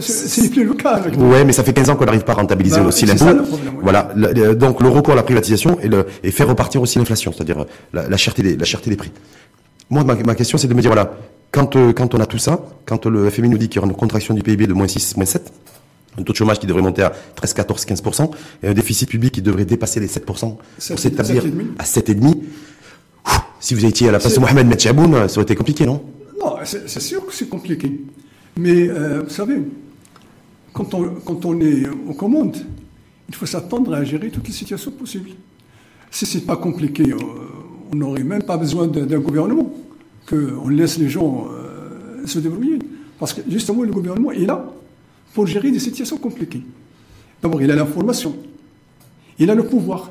[SPEAKER 1] c'est- plus le cas. avec-
[SPEAKER 2] Ouais, mais ça fait 15 ans qu'on n'arrive pas à rentabiliser
[SPEAKER 1] Bah,
[SPEAKER 2] aussi l'impôt.
[SPEAKER 1] oui.
[SPEAKER 2] Voilà, le- donc le recours à la privatisation et, le, et faire repartir aussi l'inflation, c'est-à-dire euh, la, la cherté des, la cherté des prix. Moi, ma, ma question, c'est de me dire, voilà, quand, euh, quand on a tout ça, quand le FMI nous dit qu'il y aura une contraction du PIB de moins 6, moins 7, un taux de chômage qui devrait monter à 13, 14, 15%, et un déficit public qui devrait dépasser les 7% pour s'établir
[SPEAKER 1] sept et demi.
[SPEAKER 2] à 7,5%, ouf, si vous étiez à la place de Mohamed Metchaboun, ça aurait été compliqué, non?
[SPEAKER 1] Non, c'est sûr que c'est compliqué. Mais euh, vous savez, quand on, quand on est aux commandes, il faut s'attendre à gérer toutes les situations possibles. Si c'est pas compliqué, euh, on n'aurait même pas besoin d'un gouvernement, qu'on laisse les gens euh, se débrouiller. Parce que justement, le gouvernement est là pour gérer des situations compliquées. D'abord, il a l'information, il a le pouvoir,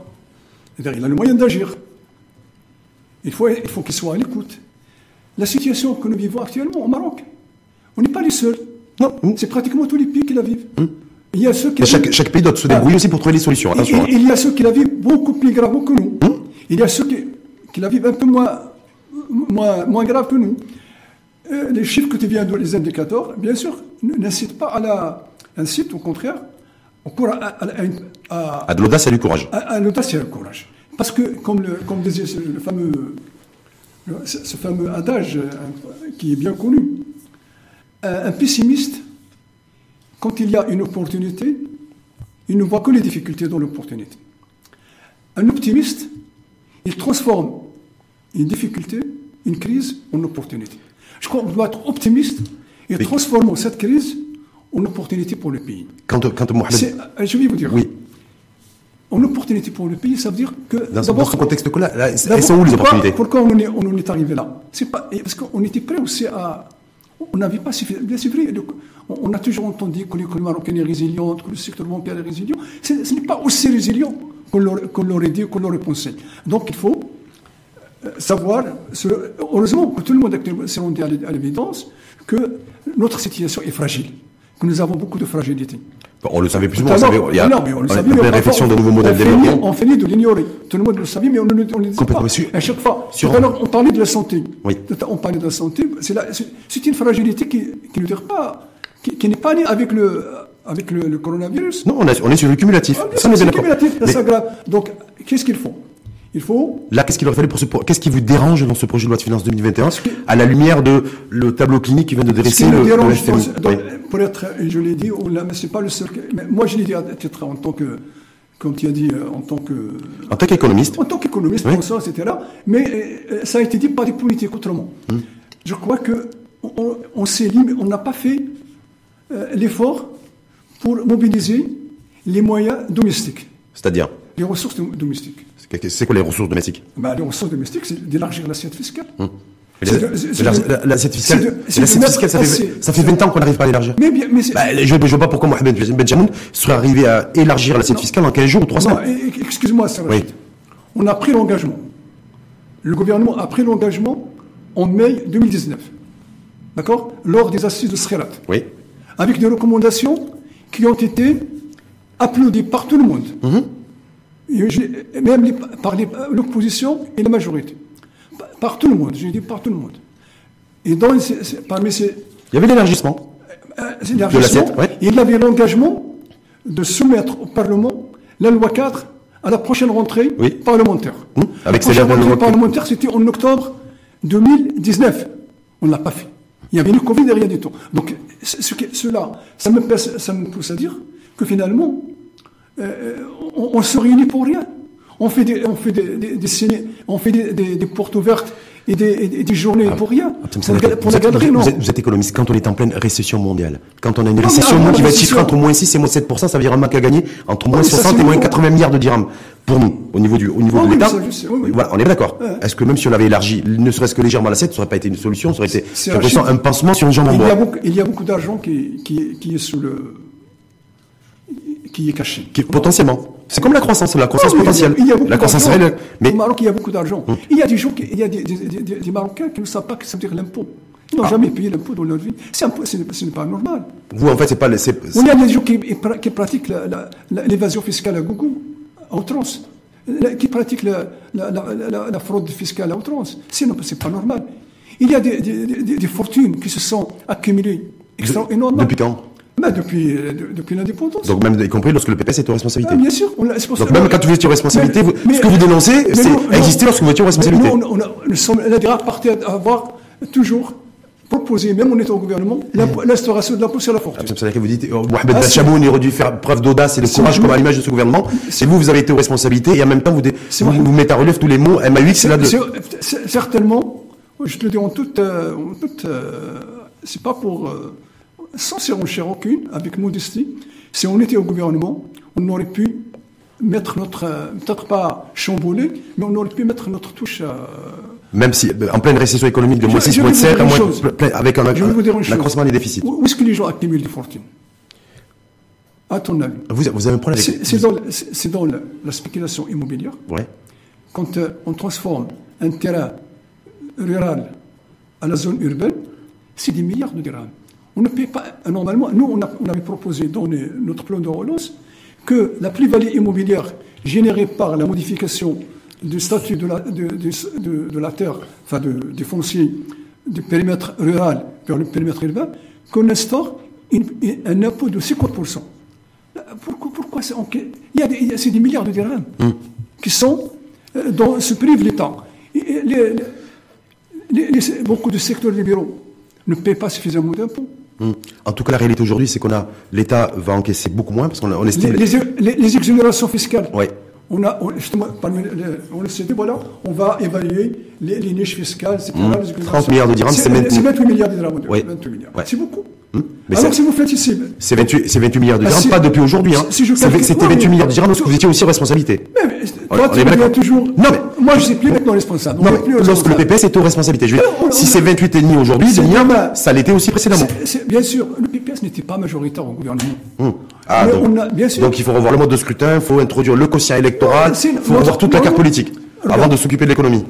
[SPEAKER 1] c'est-à-dire il a le moyen d'agir. Il faut, il faut qu'il soit à l'écoute. La situation que nous vivons actuellement au Maroc, on n'est pas les seuls.
[SPEAKER 2] Non.
[SPEAKER 1] C'est pratiquement tous les pays qui la vivent. Il y a ceux qui la
[SPEAKER 2] chaque, chaque pays doit se débrouiller aussi pour trouver les solutions. hein.
[SPEAKER 1] il- il y a ceux qui la vivent beaucoup plus gravement que nous. Il y a ceux qui, qui la vivent un peu moins, moins, moins grave que nous. Euh, les chiffres que tu viens de les indicateurs, bien sûr, n'incitent pas à la. incitent au contraire au cours à, à-
[SPEAKER 2] de l'audace et du courage.
[SPEAKER 1] à, l'audace et au courage. Parce que, comme, le, comme disait ce- le fameux, le- ce, fameux adage euh, qui est bien connu, un, un pessimiste, quand il y a une opportunité, il ne voit que les difficultés dans l'opportunité. Un optimiste, il transforme une difficulté, une crise, en opportunité. Je crois qu'on doit être optimiste et
[SPEAKER 2] Oui.
[SPEAKER 1] transformer cette crise en opportunité pour le pays.
[SPEAKER 2] Quand, quand Mohamed.
[SPEAKER 1] Euh, Je vais vous dire.
[SPEAKER 2] Oui.
[SPEAKER 1] En opportunité pour le pays, ça veut dire que.
[SPEAKER 2] Dans, ce-
[SPEAKER 1] d'abord,
[SPEAKER 2] dans ce contexte là, elles sont où les opportunités
[SPEAKER 1] Pourquoi on en est, on est arrivé là C'est pas parce qu'on était prêt aussi à. On n'avait pas suffi- Bien c'est vrai. on, on a toujours entendu que l'économie marocaine est résiliente, que le secteur bancaire est résilient. Ce n'est pas aussi résilient qu'on l'aurait qu'on l'aurait dit, qu'on l'aurait pensé. Donc il faut savoir. se- heureusement que tout le monde s'est rendu à l'é- à l'évidence que notre situation est fragile, que nous avons beaucoup de fragilité.
[SPEAKER 2] Bon, On le savait plus ou moins. on savait- Il y a,
[SPEAKER 1] Non, mais on le savait, parfois,
[SPEAKER 2] réflexion de
[SPEAKER 1] on-
[SPEAKER 2] nouveaux modèles
[SPEAKER 1] on
[SPEAKER 2] de
[SPEAKER 1] finit-
[SPEAKER 2] développement.
[SPEAKER 1] On finit de l'ignorer. Tout le monde le savait, mais on ne le on le disait pas. à chaque fois.
[SPEAKER 2] sur-
[SPEAKER 1] on parlait de la santé.
[SPEAKER 2] Oui.
[SPEAKER 1] On parlait de la santé. C'est la- c'est- c'est une fragilité qui, qui ne dure pas, qui, qui n'est pas née avec le, avec le, le coronavirus.
[SPEAKER 2] Non, on, a- on est sur le cumulatif.
[SPEAKER 1] Ah,
[SPEAKER 2] Ça, on est d'accord.
[SPEAKER 1] cumulatif,
[SPEAKER 2] Mais
[SPEAKER 1] c'est grave. Donc, qu'est-ce qu'il faut Il faut
[SPEAKER 2] Là, qu'est-ce qu'il aurait fallu pour ce Qu'est-ce qui vous dérange dans ce projet de loi de finances 2021
[SPEAKER 1] que-
[SPEAKER 2] à la lumière de le tableau clinique qui vient de dresser le,
[SPEAKER 1] dérange,
[SPEAKER 2] Oui.
[SPEAKER 1] pour être, je l'ai dit, oh là, mais c'est pas le seul. mais moi, je l'ai dit à titre en tant que, comme tu as dit, euh, en tant que,
[SPEAKER 2] En tant qu'économiste,
[SPEAKER 1] en tant qu'économiste,
[SPEAKER 2] Oui.
[SPEAKER 1] penseur, etc. Mais euh, ça a été dit par des politiques autrement.
[SPEAKER 2] Hmm.
[SPEAKER 1] Je crois que on, on s'est lim- on n'a pas fait euh, l'effort pour mobiliser les moyens domestiques,
[SPEAKER 2] c'est-à-dire,
[SPEAKER 1] les ressources dom- domestiques.
[SPEAKER 2] C'est quoi les ressources domestiques
[SPEAKER 1] Ben, les ressources domestiques, c'est d'élargir l'assiette fiscale.
[SPEAKER 2] L'assiette fiscale, l'assiette ça fait,
[SPEAKER 1] assez-
[SPEAKER 2] ça fait 20 ans qu'on n'arrive pas à l'élargir.
[SPEAKER 1] Mais bien, mais
[SPEAKER 2] Bah, je ne vois pas pourquoi Mohamed Benjamin serait arrivé à élargir l'assiette fiscale en 15 jours ou 3
[SPEAKER 1] Non,
[SPEAKER 2] semaines.
[SPEAKER 1] e- e- excuse-moi, ça
[SPEAKER 2] Oui.
[SPEAKER 1] On a pris l'engagement. Le gouvernement a pris l'engagement en mai 2019. D'accord? Lors des assises de Srerat.
[SPEAKER 2] Oui.
[SPEAKER 1] avec des recommandations qui ont été applaudies par tout le monde.
[SPEAKER 2] Mhm.
[SPEAKER 1] Même les- par l'opposition et la majorité. Par, tout le monde, j'ai dit par tout le monde. Et parmi ces,
[SPEAKER 2] Il y avait l'élargissement.
[SPEAKER 1] euh,
[SPEAKER 2] ouais.
[SPEAKER 1] il avait l'engagement de soumettre au Parlement la loi cadre à la prochaine rentrée
[SPEAKER 2] Oui.
[SPEAKER 1] parlementaire.
[SPEAKER 2] Mmh.
[SPEAKER 1] La
[SPEAKER 2] Avec ces
[SPEAKER 1] prochaine rentrée parlementaire, c'était en octobre 2019. On ne l'a pas fait. Il y avait le Covid et rien du tout. Donc, ce, cela, ça me, pousse- ça me pousse à dire que finalement, euh, on, on se réunit pour rien. On fait des, on fait des, des, des ciné- on fait des, des- des portes ouvertes et des, des journées pour rien. Pour,
[SPEAKER 2] vous
[SPEAKER 1] la,
[SPEAKER 2] êtes-
[SPEAKER 1] pour
[SPEAKER 2] vous
[SPEAKER 1] la
[SPEAKER 2] êtes-
[SPEAKER 1] galerie, non.
[SPEAKER 2] vous êtes, vous êtes économiste. Quand on est en pleine récession mondiale, quand on a une récession
[SPEAKER 1] avant
[SPEAKER 2] qui va chiffrée entre moins 6 et moins 7%, ça veut dire un manque à gagner entre moins
[SPEAKER 1] mais ça,
[SPEAKER 2] 60
[SPEAKER 1] c'est
[SPEAKER 2] et moins
[SPEAKER 1] nouveau.
[SPEAKER 2] 80 milliards de dirhams. Pour nous, au niveau du, au niveau
[SPEAKER 1] Ah
[SPEAKER 2] de l'État.
[SPEAKER 1] oui, oui.
[SPEAKER 2] Voilà, on est d'accord.
[SPEAKER 1] Ouais.
[SPEAKER 2] Est-ce que même si on avait élargi, ne serait-ce que légèrement l'assiette, ça aurait pas été une solution, ça aurait été, un pansement sur une jambe en
[SPEAKER 1] il, y a beaucoup, il y a beaucoup d'argent qui, qui, qui est sous le. Qui est caché.
[SPEAKER 2] Qui- potentiellement. C'est comme la croissance, la croissance
[SPEAKER 1] Ah oui,
[SPEAKER 2] potentielle.
[SPEAKER 1] il y a- il y a beaucoup
[SPEAKER 2] la croissance réelle. Mais
[SPEAKER 1] Au Maroc, il y a beaucoup d'argent. Il y a des gens, qui, il y a des, des- des- des- des Marocains qui ne savent pas que ça veut dire l'impôt. Ils n'ont
[SPEAKER 2] Ah.
[SPEAKER 1] jamais payé l'impôt dans leur vie. C'est ce n'est pas normal.
[SPEAKER 2] vous, en fait, c'est pas, le- c'est,
[SPEAKER 1] Il y a des gens qui, qui pratiquent l'évasion fiscale à gogo, à outrance, qui pratiquent la, la- la- la- la fraude fiscale à outrance. C'est pas normal. Il y a des, des- des- des fortunes qui se sont accumulées extra- énormément.
[SPEAKER 2] depuis quand?
[SPEAKER 1] Depuis, euh, de- depuis l'indépendance.
[SPEAKER 2] Donc même y compris lorsque le PPS est aux responsabilités.
[SPEAKER 1] Ah, bien sûr. on c'est pour
[SPEAKER 2] Donc
[SPEAKER 1] ça-
[SPEAKER 2] même quand vous étiez aux responsabilités,
[SPEAKER 1] Mais-
[SPEAKER 2] vous-
[SPEAKER 1] mais-
[SPEAKER 2] ce que vous dénoncez, c'est
[SPEAKER 1] nous-
[SPEAKER 2] lorsque vous étiez aux responsabilités.
[SPEAKER 1] Nous, on, a- l'un des rares partis à avoir toujours proposé, même en étant au gouvernement, l'instauration de l'impôt sur la fortune.
[SPEAKER 2] C'est-à-dire que vous dites, oh, Mohamed
[SPEAKER 1] Ah,
[SPEAKER 2] Bachamoun aurait dû faire preuve d'audace et de courage
[SPEAKER 1] C'est-
[SPEAKER 2] comme à l'image de ce gouvernement. Et vous, vous avez été aux responsabilités et en même temps, vous, dé-
[SPEAKER 1] C'est
[SPEAKER 2] vous, mettez à relief tous les mots c'est là de...
[SPEAKER 1] C'est- c'est- Certainement, je te le dis en toute. euh, toute, euh, c'est pas pour. euh, sans surenchère aucune, avec modestie. Si on était au gouvernement, on aurait pu mettre notre. euh, Peut-être pas chamboulé, mais on aurait pu mettre notre touche. euh,
[SPEAKER 2] Même si, euh, en pleine récession économique de moins
[SPEAKER 1] Je-
[SPEAKER 2] 6,
[SPEAKER 1] je
[SPEAKER 2] moins
[SPEAKER 1] vais vous
[SPEAKER 2] 7,
[SPEAKER 1] dire une
[SPEAKER 2] moins,
[SPEAKER 1] chose.
[SPEAKER 2] plein- avec un, accroissement des déficits.
[SPEAKER 1] Où est-ce que les gens accumulent des fortunes? À ton avis?
[SPEAKER 2] Vous, vous avez un problème avec...
[SPEAKER 1] C'est dans, la, la spéculation immobilière.
[SPEAKER 2] Ouais.
[SPEAKER 1] Quand euh, on transforme un terrain rural à la zone urbaine, c'est des milliards de dirhams. On ne paye pas, normalement, nous, on, a- on avait proposé dans les- notre plan de relance que la plus-value immobilière générée par la modification du statut de la, de, de- la terre, enfin de- du foncier, du périmètre rural vers le périmètre urbain, qu'on instaure une- un impôt de 50%. Pourquoi, pourquoi c'est en- il y a des, c'est des milliards de dirhams qui sont euh, dont se prive l'État. Les- beaucoup de secteurs libéraux ne paient pas suffisamment d'impôts.
[SPEAKER 2] En tout cas, la réalité aujourd'hui, c'est qu'on a l'État va encaisser beaucoup moins parce qu'on on
[SPEAKER 1] Les,
[SPEAKER 2] estime.
[SPEAKER 1] les- les- les exonérations fiscales.
[SPEAKER 2] Ouais.
[SPEAKER 1] On a, on- justement, parmi les- on s'est dit, voilà, on va évaluer les, les niches fiscales, etc.
[SPEAKER 2] Mmh.
[SPEAKER 1] les exonérations.
[SPEAKER 2] 30 milliards de dirhams, c'est maintenu.
[SPEAKER 1] C'est 28 milliards de dirhams.
[SPEAKER 2] Ouais.
[SPEAKER 1] 28 milliards.
[SPEAKER 2] Ouais.
[SPEAKER 1] C'est beaucoup.
[SPEAKER 2] Hum. Mais
[SPEAKER 1] Alors
[SPEAKER 2] c'est-
[SPEAKER 1] si vous faites ici,
[SPEAKER 2] c'est 28, c'est 28 milliards de
[SPEAKER 1] Ah,
[SPEAKER 2] dirhams,
[SPEAKER 1] si-
[SPEAKER 2] pas depuis aujourd'hui. Hein.
[SPEAKER 1] si
[SPEAKER 2] C'était
[SPEAKER 1] non,
[SPEAKER 2] 28
[SPEAKER 1] mais-
[SPEAKER 2] milliards de dirhams lorsque vous étiez aussi aux responsabilités.
[SPEAKER 1] mais, mais, toi,
[SPEAKER 2] est
[SPEAKER 1] tu toujours.
[SPEAKER 2] Non, mais-
[SPEAKER 1] moi, je ne suis plus maintenant responsable. On
[SPEAKER 2] Non,
[SPEAKER 1] n'est
[SPEAKER 2] mais
[SPEAKER 1] plus
[SPEAKER 2] lorsque le. PPS était aux responsabilités, je veux dire, si c'est 28 et demi aujourd'hui, ça l'était aussi précédemment.
[SPEAKER 1] Bien sûr, le PPS n'était pas majoritaire au gouvernement.
[SPEAKER 2] Hum. Ah, donc,
[SPEAKER 1] on a- bien sûr.
[SPEAKER 2] donc il faut revoir le mode de scrutin, il faut introduire le quotient électoral, il faut revoir toute la carte politique avant de s'occuper de l'économie.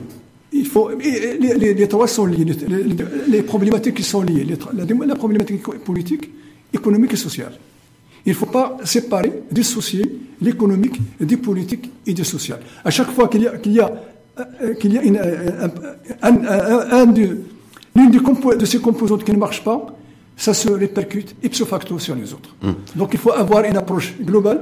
[SPEAKER 1] Faut, les, les- les trois sont liés. Les, problématiques qui sont liées. La, la problématique politique, économique et sociale. Il ne faut pas séparer, dissocier l'économique des politiques et des sociales. À chaque fois qu'il y a, qu'il y a, euh, qu'il y a une, euh, un, un- un- un de- l'une des compo- de ces composantes qui ne marche pas, ça se répercute ipso facto sur les autres. Donc il faut avoir une approche globale,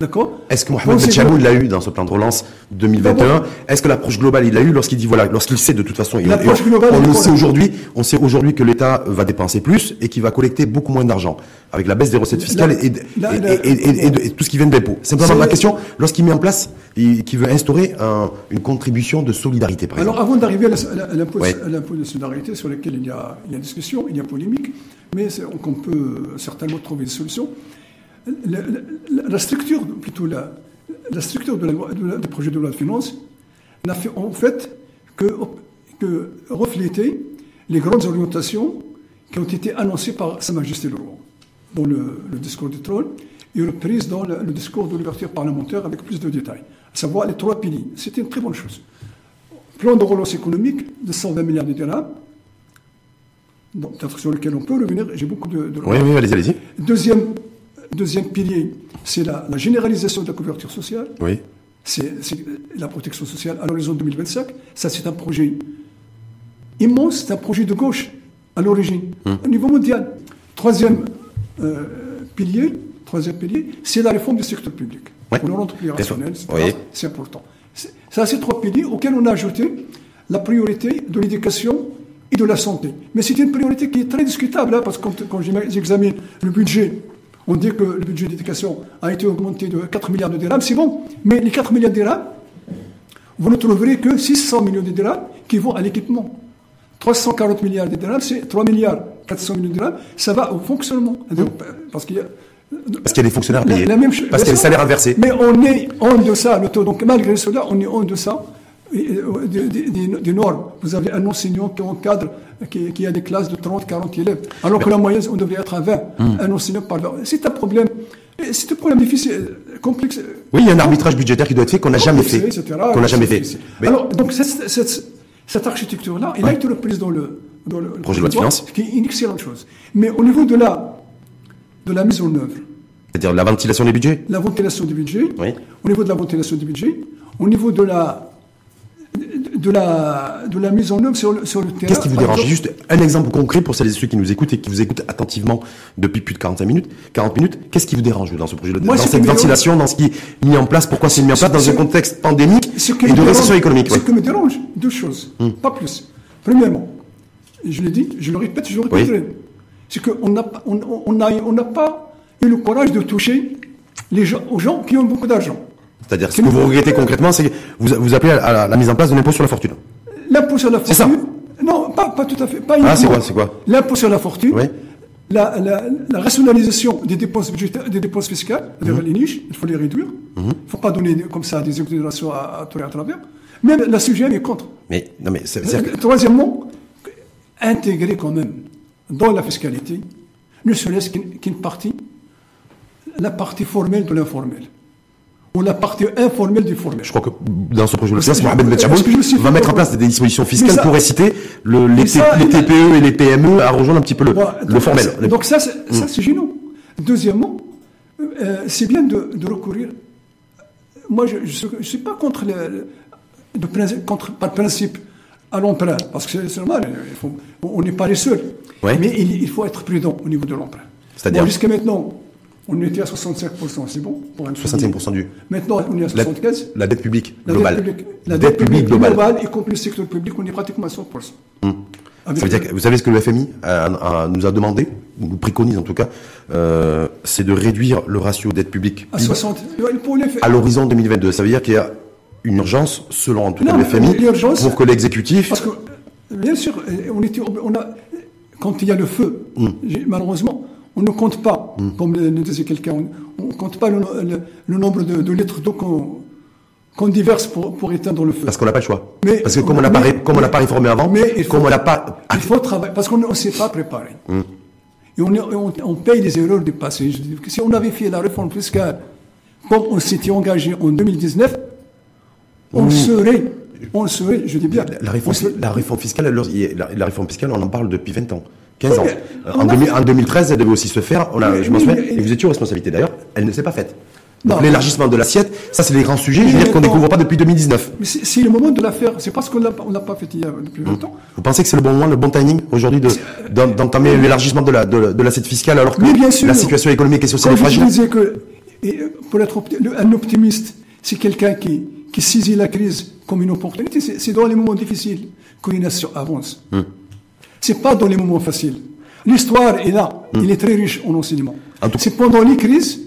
[SPEAKER 1] d'accord
[SPEAKER 2] Est-ce que Mohamed Benchamoun l'a eu dans ce plan de relance 2021 Est-ce que l'approche globale il l'a eu lorsqu'il dit voilà, lorsqu'il sait de toute façon, il-
[SPEAKER 1] L'approche globale,
[SPEAKER 2] on, sait aujourd'hui, on sait aujourd'hui que l'État va dépenser plus et qu'il va collecter beaucoup moins d'argent avec la baisse des recettes fiscales
[SPEAKER 1] La-
[SPEAKER 2] et,
[SPEAKER 1] la- la-
[SPEAKER 2] tout ce qui vient d'impôts. Simplement
[SPEAKER 1] C'est-
[SPEAKER 2] ma question, lorsqu'il met en place, il- qu'il veut instaurer un- une contribution de solidarité, par exemple.
[SPEAKER 1] Alors, avant d'arriver à la- l'impôt
[SPEAKER 2] Ouais.
[SPEAKER 1] à l'impôt de solidarité, sur lequel il y a, il y a discussion, il y a polémique, mais qu'on peut certainement trouver des solutions. La, la- la structure, plutôt la, la structure de la loi- de du projet de loi de finances n'a fait en fait que, que refléter les grandes orientations qui ont été annoncées par Sa Majesté le Roi dans le, le discours du trône et reprises dans le, le discours de l'ouverture parlementaire avec plus de détails, à savoir les trois piliers. C'était une très bonne chose plan de relance économique de 120 milliards de dirhams, peut-être sur lequel on peut revenir. J'ai beaucoup de. de
[SPEAKER 2] Oui, oui, allez-y, allez-y.
[SPEAKER 1] Deuxième, deuxième pilier, c'est la, la généralisation de la couverture sociale.
[SPEAKER 2] Oui.
[SPEAKER 1] C'est la protection sociale à l'horizon 2025. Ça, c'est un projet immense, c'est un projet de gauche à l'origine, au niveau mondial. Troisième euh, pilier, troisième pilier, c'est la réforme du secteur public.
[SPEAKER 2] Ouais.
[SPEAKER 1] Pour le rendre plus rationnel.
[SPEAKER 2] Oui.
[SPEAKER 1] c'est important. Ça, c'est trois piliers auxquels on a ajouté la priorité de l'éducation et de la santé. Mais c'est une priorité qui est très discutable, hein, parce que quand, j'examine le budget, on dit que le budget d'éducation a été augmenté de 4 milliards de dirhams, c'est bon, mais les 4 milliards de dirhams, vous ne trouverez que 600 millions de dirhams qui vont à l'équipement. 340 milliards de dirhams, c'est 3 milliards 400 millions de dirhams, ça va au fonctionnement. Parce qu'il y a
[SPEAKER 2] Parce qu'il y a des fonctionnaires payés.
[SPEAKER 1] la même chose.
[SPEAKER 2] Parce qu'il y a des salaires inversés.
[SPEAKER 1] Mais on est en deçà, le taux. Donc malgré cela, on est en deçà euh, des, des- des- des normes. Vous avez un enseignant qui encadre, qui, qui a des classes de 30, 40 élèves, alors que la moyenne, on devrait être à 20.
[SPEAKER 2] Hmm.
[SPEAKER 1] Un enseignant par C'est un problème. C'est un problème difficile, complexe.
[SPEAKER 2] Oui, il y a un arbitrage budgétaire qui doit être fait qu'on n'a jamais fait. Qu'on n'a jamais fait. Mais-
[SPEAKER 1] Alors, donc, cette, cette, cette architecture-là, elle a été reprise dans le, dans le,
[SPEAKER 2] Projet de loi de finances.
[SPEAKER 1] ce qui est une excellente chose. Mais au niveau de la, de la mise en œuvre,
[SPEAKER 2] C'est-à-dire la ventilation des budgets.
[SPEAKER 1] la ventilation du budget,
[SPEAKER 2] Oui.
[SPEAKER 1] au niveau de la ventilation du budget, au niveau de la, de la, de la mise en œuvre sur le, sur le terrain.
[SPEAKER 2] Qu'est-ce qui vous dérange Juste un exemple concret pour celles et ceux qui nous écoutent et qui vous écoutent attentivement depuis plus de 45 minutes, 40 minutes. Qu'est-ce qui vous dérange dans ce projet de
[SPEAKER 1] Moi,
[SPEAKER 2] Dans cette ventilation, dans ce qui est mis en place Pourquoi c'est mis en place dans
[SPEAKER 1] Ce-
[SPEAKER 2] un contexte pandémique
[SPEAKER 1] ce
[SPEAKER 2] et de récession économique
[SPEAKER 1] Ce
[SPEAKER 2] ouais.
[SPEAKER 1] qui me dérange, deux choses, pas plus. Premièrement, je l'ai dit, je le répète, je le répéterai, c'est qu'on n'a pas- on, on- on a- on n'a pas eu le courage de toucher les gens, aux gens qui ont beaucoup d'argent.
[SPEAKER 2] C'est-à-dire, ce que vous regrettez concrètement, c'est que vous, vous appelez à la, la mise en place de l'impôt sur la fortune.
[SPEAKER 1] L'impôt sur la
[SPEAKER 2] C'est ça.
[SPEAKER 1] fortune. Non, pas, pas tout à fait. Pas
[SPEAKER 2] Ah, c'est quoi, c'est quoi
[SPEAKER 1] L'impôt sur la fortune.
[SPEAKER 2] Oui.
[SPEAKER 1] La, la- la rationalisation des dépenses budgétaires, des dépenses fiscales,
[SPEAKER 2] Mhm.
[SPEAKER 1] les niches, il faut les réduire. Il ne faut pas donner comme ça des exonérations à, à tout et à travers. Même la CGM est contre.
[SPEAKER 2] Mais, non, mais, c'est, c'est-
[SPEAKER 1] Troisièmement, intégrer quand même dans la fiscalité, ne serait-ce qu'une partie, la partie formelle de l'informel. Ou la partie informelle du formel.
[SPEAKER 2] je crois que dans ce projet de loi Mohamed va mettre en place des dispositions fiscales
[SPEAKER 1] ça-
[SPEAKER 2] pour inciter le, les,
[SPEAKER 1] ça,
[SPEAKER 2] TPE et les PME à rejoindre un petit peu le, formel.
[SPEAKER 1] Donc ça, c'est c'est gênant. Deuxièmement, euh, c'est bien de, de recourir. Moi, je ne suis pas contre, le, le- de principe- contre par principe à l'emprunt, parce que c'est normal, faut- on n'est pas les seuls.
[SPEAKER 2] Ouais.
[SPEAKER 1] Mais il, il faut être prudent au niveau de l'emprunt.
[SPEAKER 2] C'est-à-dire
[SPEAKER 1] Bon, Jusqu'à maintenant, on était à 65%, c'est bon pour un
[SPEAKER 2] 65% du.
[SPEAKER 1] Maintenant, on est à
[SPEAKER 2] La,
[SPEAKER 1] 75%.
[SPEAKER 2] la dette publique
[SPEAKER 1] La
[SPEAKER 2] globale.
[SPEAKER 1] dette publique, la dette publique globale, y compris le secteur public, on est pratiquement à 100%. Avec
[SPEAKER 2] Ça veut dire que, vous savez ce que le FMI a- a- nous a demandé, ou nous préconise en tout cas, euh, c'est de réduire le ratio dette publique
[SPEAKER 1] à 60. Pour les faits-
[SPEAKER 2] à l'horizon 2022. Ça veut dire qu'il y a une urgence, selon en tout cas le FMI, pour que l'exécutif.
[SPEAKER 1] Parce que, bien sûr, euh, on était, on a, quand il y a le feu,
[SPEAKER 2] Mm.
[SPEAKER 1] j'ai- malheureusement, on ne compte pas, comme le, disait quelqu'un, on ne compte pas le, le- le nombre de, de litres d'eau qu'on qu'on déverse pour, pour éteindre le feu.
[SPEAKER 2] Parce qu'on n'a pas le choix.
[SPEAKER 1] Mais-
[SPEAKER 2] parce que comme on n'a pas,
[SPEAKER 1] mais-
[SPEAKER 2] ré- comme on n'a pas réformé avant,
[SPEAKER 1] mais il faut-
[SPEAKER 2] comme on n'a pas.
[SPEAKER 1] Il faut travailler, parce qu'on ne s'est pas préparé.
[SPEAKER 2] Mm.
[SPEAKER 1] Et on, est- on, on paye les erreurs du passé. Je dis que si on avait fait la réforme fiscale comme on s'était engagé en 2019, on serait, on serait, je dis bien.
[SPEAKER 2] La réforme,
[SPEAKER 1] on serait-
[SPEAKER 2] la réforme fiscale, la réforme fiscale, on en parle depuis 20 ans, 15 ans. Euh, En,
[SPEAKER 1] a
[SPEAKER 2] 2000
[SPEAKER 1] fait-
[SPEAKER 2] en 2013, elle devait aussi se faire. On a,
[SPEAKER 1] Oui,
[SPEAKER 2] je m'en souviens. Et vous étiez aux responsabilités d'ailleurs. Elle ne s'est pas faite. Donc l'élargissement de l'assiette, ça c'est les grands sujets. je veux dire qu'on
[SPEAKER 1] non.
[SPEAKER 2] découvre pas depuis 2019.
[SPEAKER 1] Mais c'est le moment de la faire. C'est parce qu'on on l'a pas fait il y a depuis longtemps.
[SPEAKER 2] Vous pensez que c'est le bon moment, le bon timing aujourd'hui de d'en- d'entamer l'élargissement de la de, de l'assiette fiscale alors que
[SPEAKER 1] Mais bien sûr.
[SPEAKER 2] la situation économique et sociale est
[SPEAKER 1] je
[SPEAKER 2] fragile?
[SPEAKER 1] disais que, et, euh, pour être un optimiste, c'est quelqu'un qui, qui saisit la crise comme une opportunité. C'est dans les moments difficiles que une nation avance.
[SPEAKER 2] Hmm.
[SPEAKER 1] C'est pas dans les moments faciles. L'histoire est là. Il est très riche en enseignement.
[SPEAKER 2] Hmm.
[SPEAKER 1] C'est pendant les crises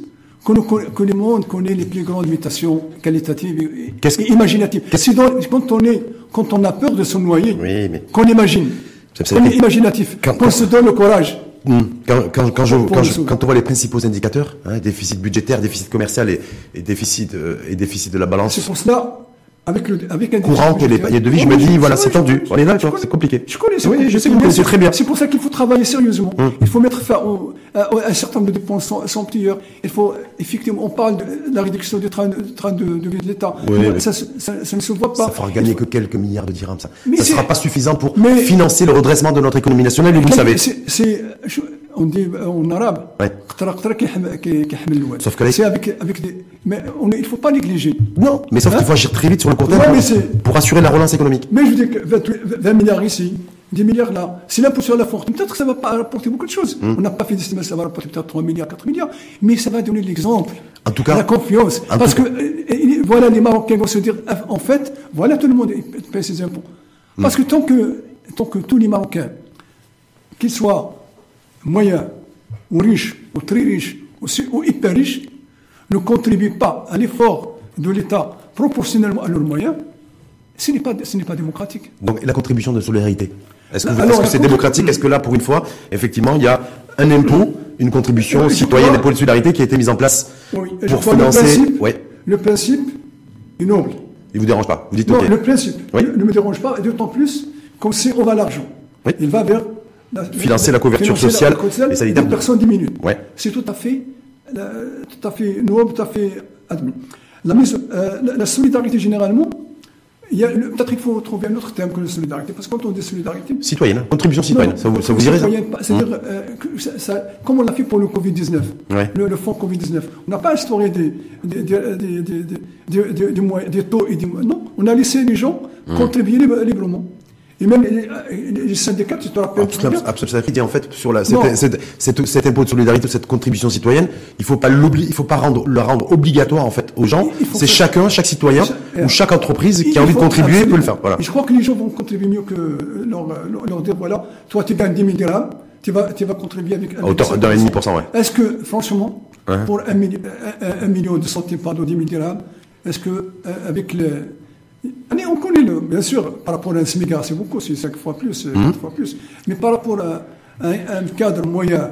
[SPEAKER 1] que, nous conna- que le monde connaît les plus grandes mutations qualitatives et, imaginatives. C'est dans- quand on est, quand on a peur de se noyer,
[SPEAKER 2] Oui, mais-
[SPEAKER 1] qu'on imagine, qu'on est imaginatif,
[SPEAKER 2] Quand-
[SPEAKER 1] qu'on se donne le courage.
[SPEAKER 2] Hmm. Quand, quand, quand, je,
[SPEAKER 1] Pour
[SPEAKER 2] quand,
[SPEAKER 1] le
[SPEAKER 2] je-
[SPEAKER 1] sauver.
[SPEAKER 2] quand on voit les principaux indicateurs, hein, déficit budgétaire, déficit commercial et, et déficit, euh, et déficit de la balance,
[SPEAKER 1] C'est pour cela, avec, le, avec un
[SPEAKER 2] courant que les paniers de vie, je me dis, voilà, c'est tendu. On est vois, c'est compliqué.
[SPEAKER 1] Je connais,
[SPEAKER 2] Oui, je sais que vous connaissez très bien.
[SPEAKER 1] C'est pour ça qu'il faut travailler sérieusement.
[SPEAKER 2] Hum.
[SPEAKER 1] Il faut mettre fin au- à, un certain nombre de dépenses sans, plieur. Il faut, effectivement, on parle de la réduction du train, de, vie de l'État. Ça, ne se voit pas.
[SPEAKER 2] Ça fera gagner que quelques milliards de dirhams, ça.
[SPEAKER 1] C'est-
[SPEAKER 2] sera pas suffisant pour financer le redressement de notre économie nationale, et vous le savez.
[SPEAKER 1] C'est, on dit en arabe
[SPEAKER 2] sauf que là,
[SPEAKER 1] c'est il faut pas négliger.
[SPEAKER 2] Non mais sauf
[SPEAKER 1] hein
[SPEAKER 2] qu'il faut agir très vite sur le court pour, assurer la relance économique.
[SPEAKER 1] Mais je veux dire que 20, milliards ici 10 milliards là c'est l'impôt sur la fortune peut-être que ça va pas rapporter beaucoup de choses.
[SPEAKER 2] Hmm.
[SPEAKER 1] On n'a pas fait d'estimation ça va rapporter peut-être 3 milliards 4 milliards mais ça va donner l'exemple
[SPEAKER 2] en tout cas
[SPEAKER 1] la confiance. parce que voilà les Marocains vont se dire en fait voilà tout le monde paie ses impôts.
[SPEAKER 2] Hmm.
[SPEAKER 1] Parce que tant que tant que tous les Marocains qu'ils soient moyens, ou riches, ou très riches, ou, hyper riches, ne contribuent pas à l'effort de l'État proportionnellement à leurs moyens, ce n'est pas, ce n'est pas démocratique.
[SPEAKER 2] Donc, la contribution de solidarité. Est-ce que, vous-
[SPEAKER 1] Alors,
[SPEAKER 2] est-ce que
[SPEAKER 1] la
[SPEAKER 2] c'est démocratique? Est-ce que là, pour une fois, effectivement, il y a un impôt, une contribution citoyenne et pour de solidarité qui a été mise en place
[SPEAKER 1] Oui,
[SPEAKER 2] pour financer.
[SPEAKER 1] Le principe,
[SPEAKER 2] Ouais.
[SPEAKER 1] le principe est noble.
[SPEAKER 2] Il vous dérange pas? Vous dites
[SPEAKER 1] Non, le principe
[SPEAKER 2] Oui.
[SPEAKER 1] ne, me dérange pas, et d'autant plus qu'on sait où va l'argent.
[SPEAKER 2] Oui.
[SPEAKER 1] Il va vers
[SPEAKER 2] Financer la couverture
[SPEAKER 1] financer la
[SPEAKER 2] sociale
[SPEAKER 1] couverture
[SPEAKER 2] et sanitaire.
[SPEAKER 1] des personnes.
[SPEAKER 2] Ouais.
[SPEAKER 1] C'est tout à fait, euh, tout à fait noble, tout à fait admis. La, mise- euh, la- la solidarité, généralement, il y a le- peut-être qu'il faut trouver un autre terme que la solidarité, parce que quand on dit solidarité,
[SPEAKER 2] Citoyenne, hein. contribution citoyenne.
[SPEAKER 1] non,
[SPEAKER 2] ça vous, ça vous ça
[SPEAKER 1] C'est-à-dire, euh, ça- ça- comme on l'a fait pour le Covid-19,
[SPEAKER 2] Ouais.
[SPEAKER 1] le, le fonds Covid-19. On n'a pas instauré des, des, des, des, taux et des moyens. Non, on a laissé les gens
[SPEAKER 2] Mmh.
[SPEAKER 1] contribuer libre- librement. Et même les, les- les syndicats, tu te rappelles
[SPEAKER 2] l'absoluté, en fait, sur la, cette- cet impôt de solidarité, cette contribution citoyenne, il faut pas il faut pas rendre, la rendre obligatoire, en fait, aux gens. C'est chacun, chaque citoyen,
[SPEAKER 1] Euh,
[SPEAKER 2] ou chaque entreprise qui a envie de contribuer peut le
[SPEAKER 1] absolument.
[SPEAKER 2] faire. Voilà.
[SPEAKER 1] Et je crois que les gens vont contribuer mieux que leur, leur, leur dire voilà, toi tu gagnes 10 000 dirhams, tu vas, tu vas contribuer avec. avec 5%.
[SPEAKER 2] d'un et demi pour cent, ouais.
[SPEAKER 1] Est-ce que, franchement,
[SPEAKER 2] Ouais.
[SPEAKER 1] pour un, un- un million de centimes, pardon, 10 000 dirhams, est-ce que, euh, avec les. Allez, on connaît, le, bien sûr, par rapport à un SMIGA, c'est beaucoup, c'est 5 fois plus, c'est
[SPEAKER 2] Hum.
[SPEAKER 1] 4 fois plus. Mais par rapport à un, un cadre moyen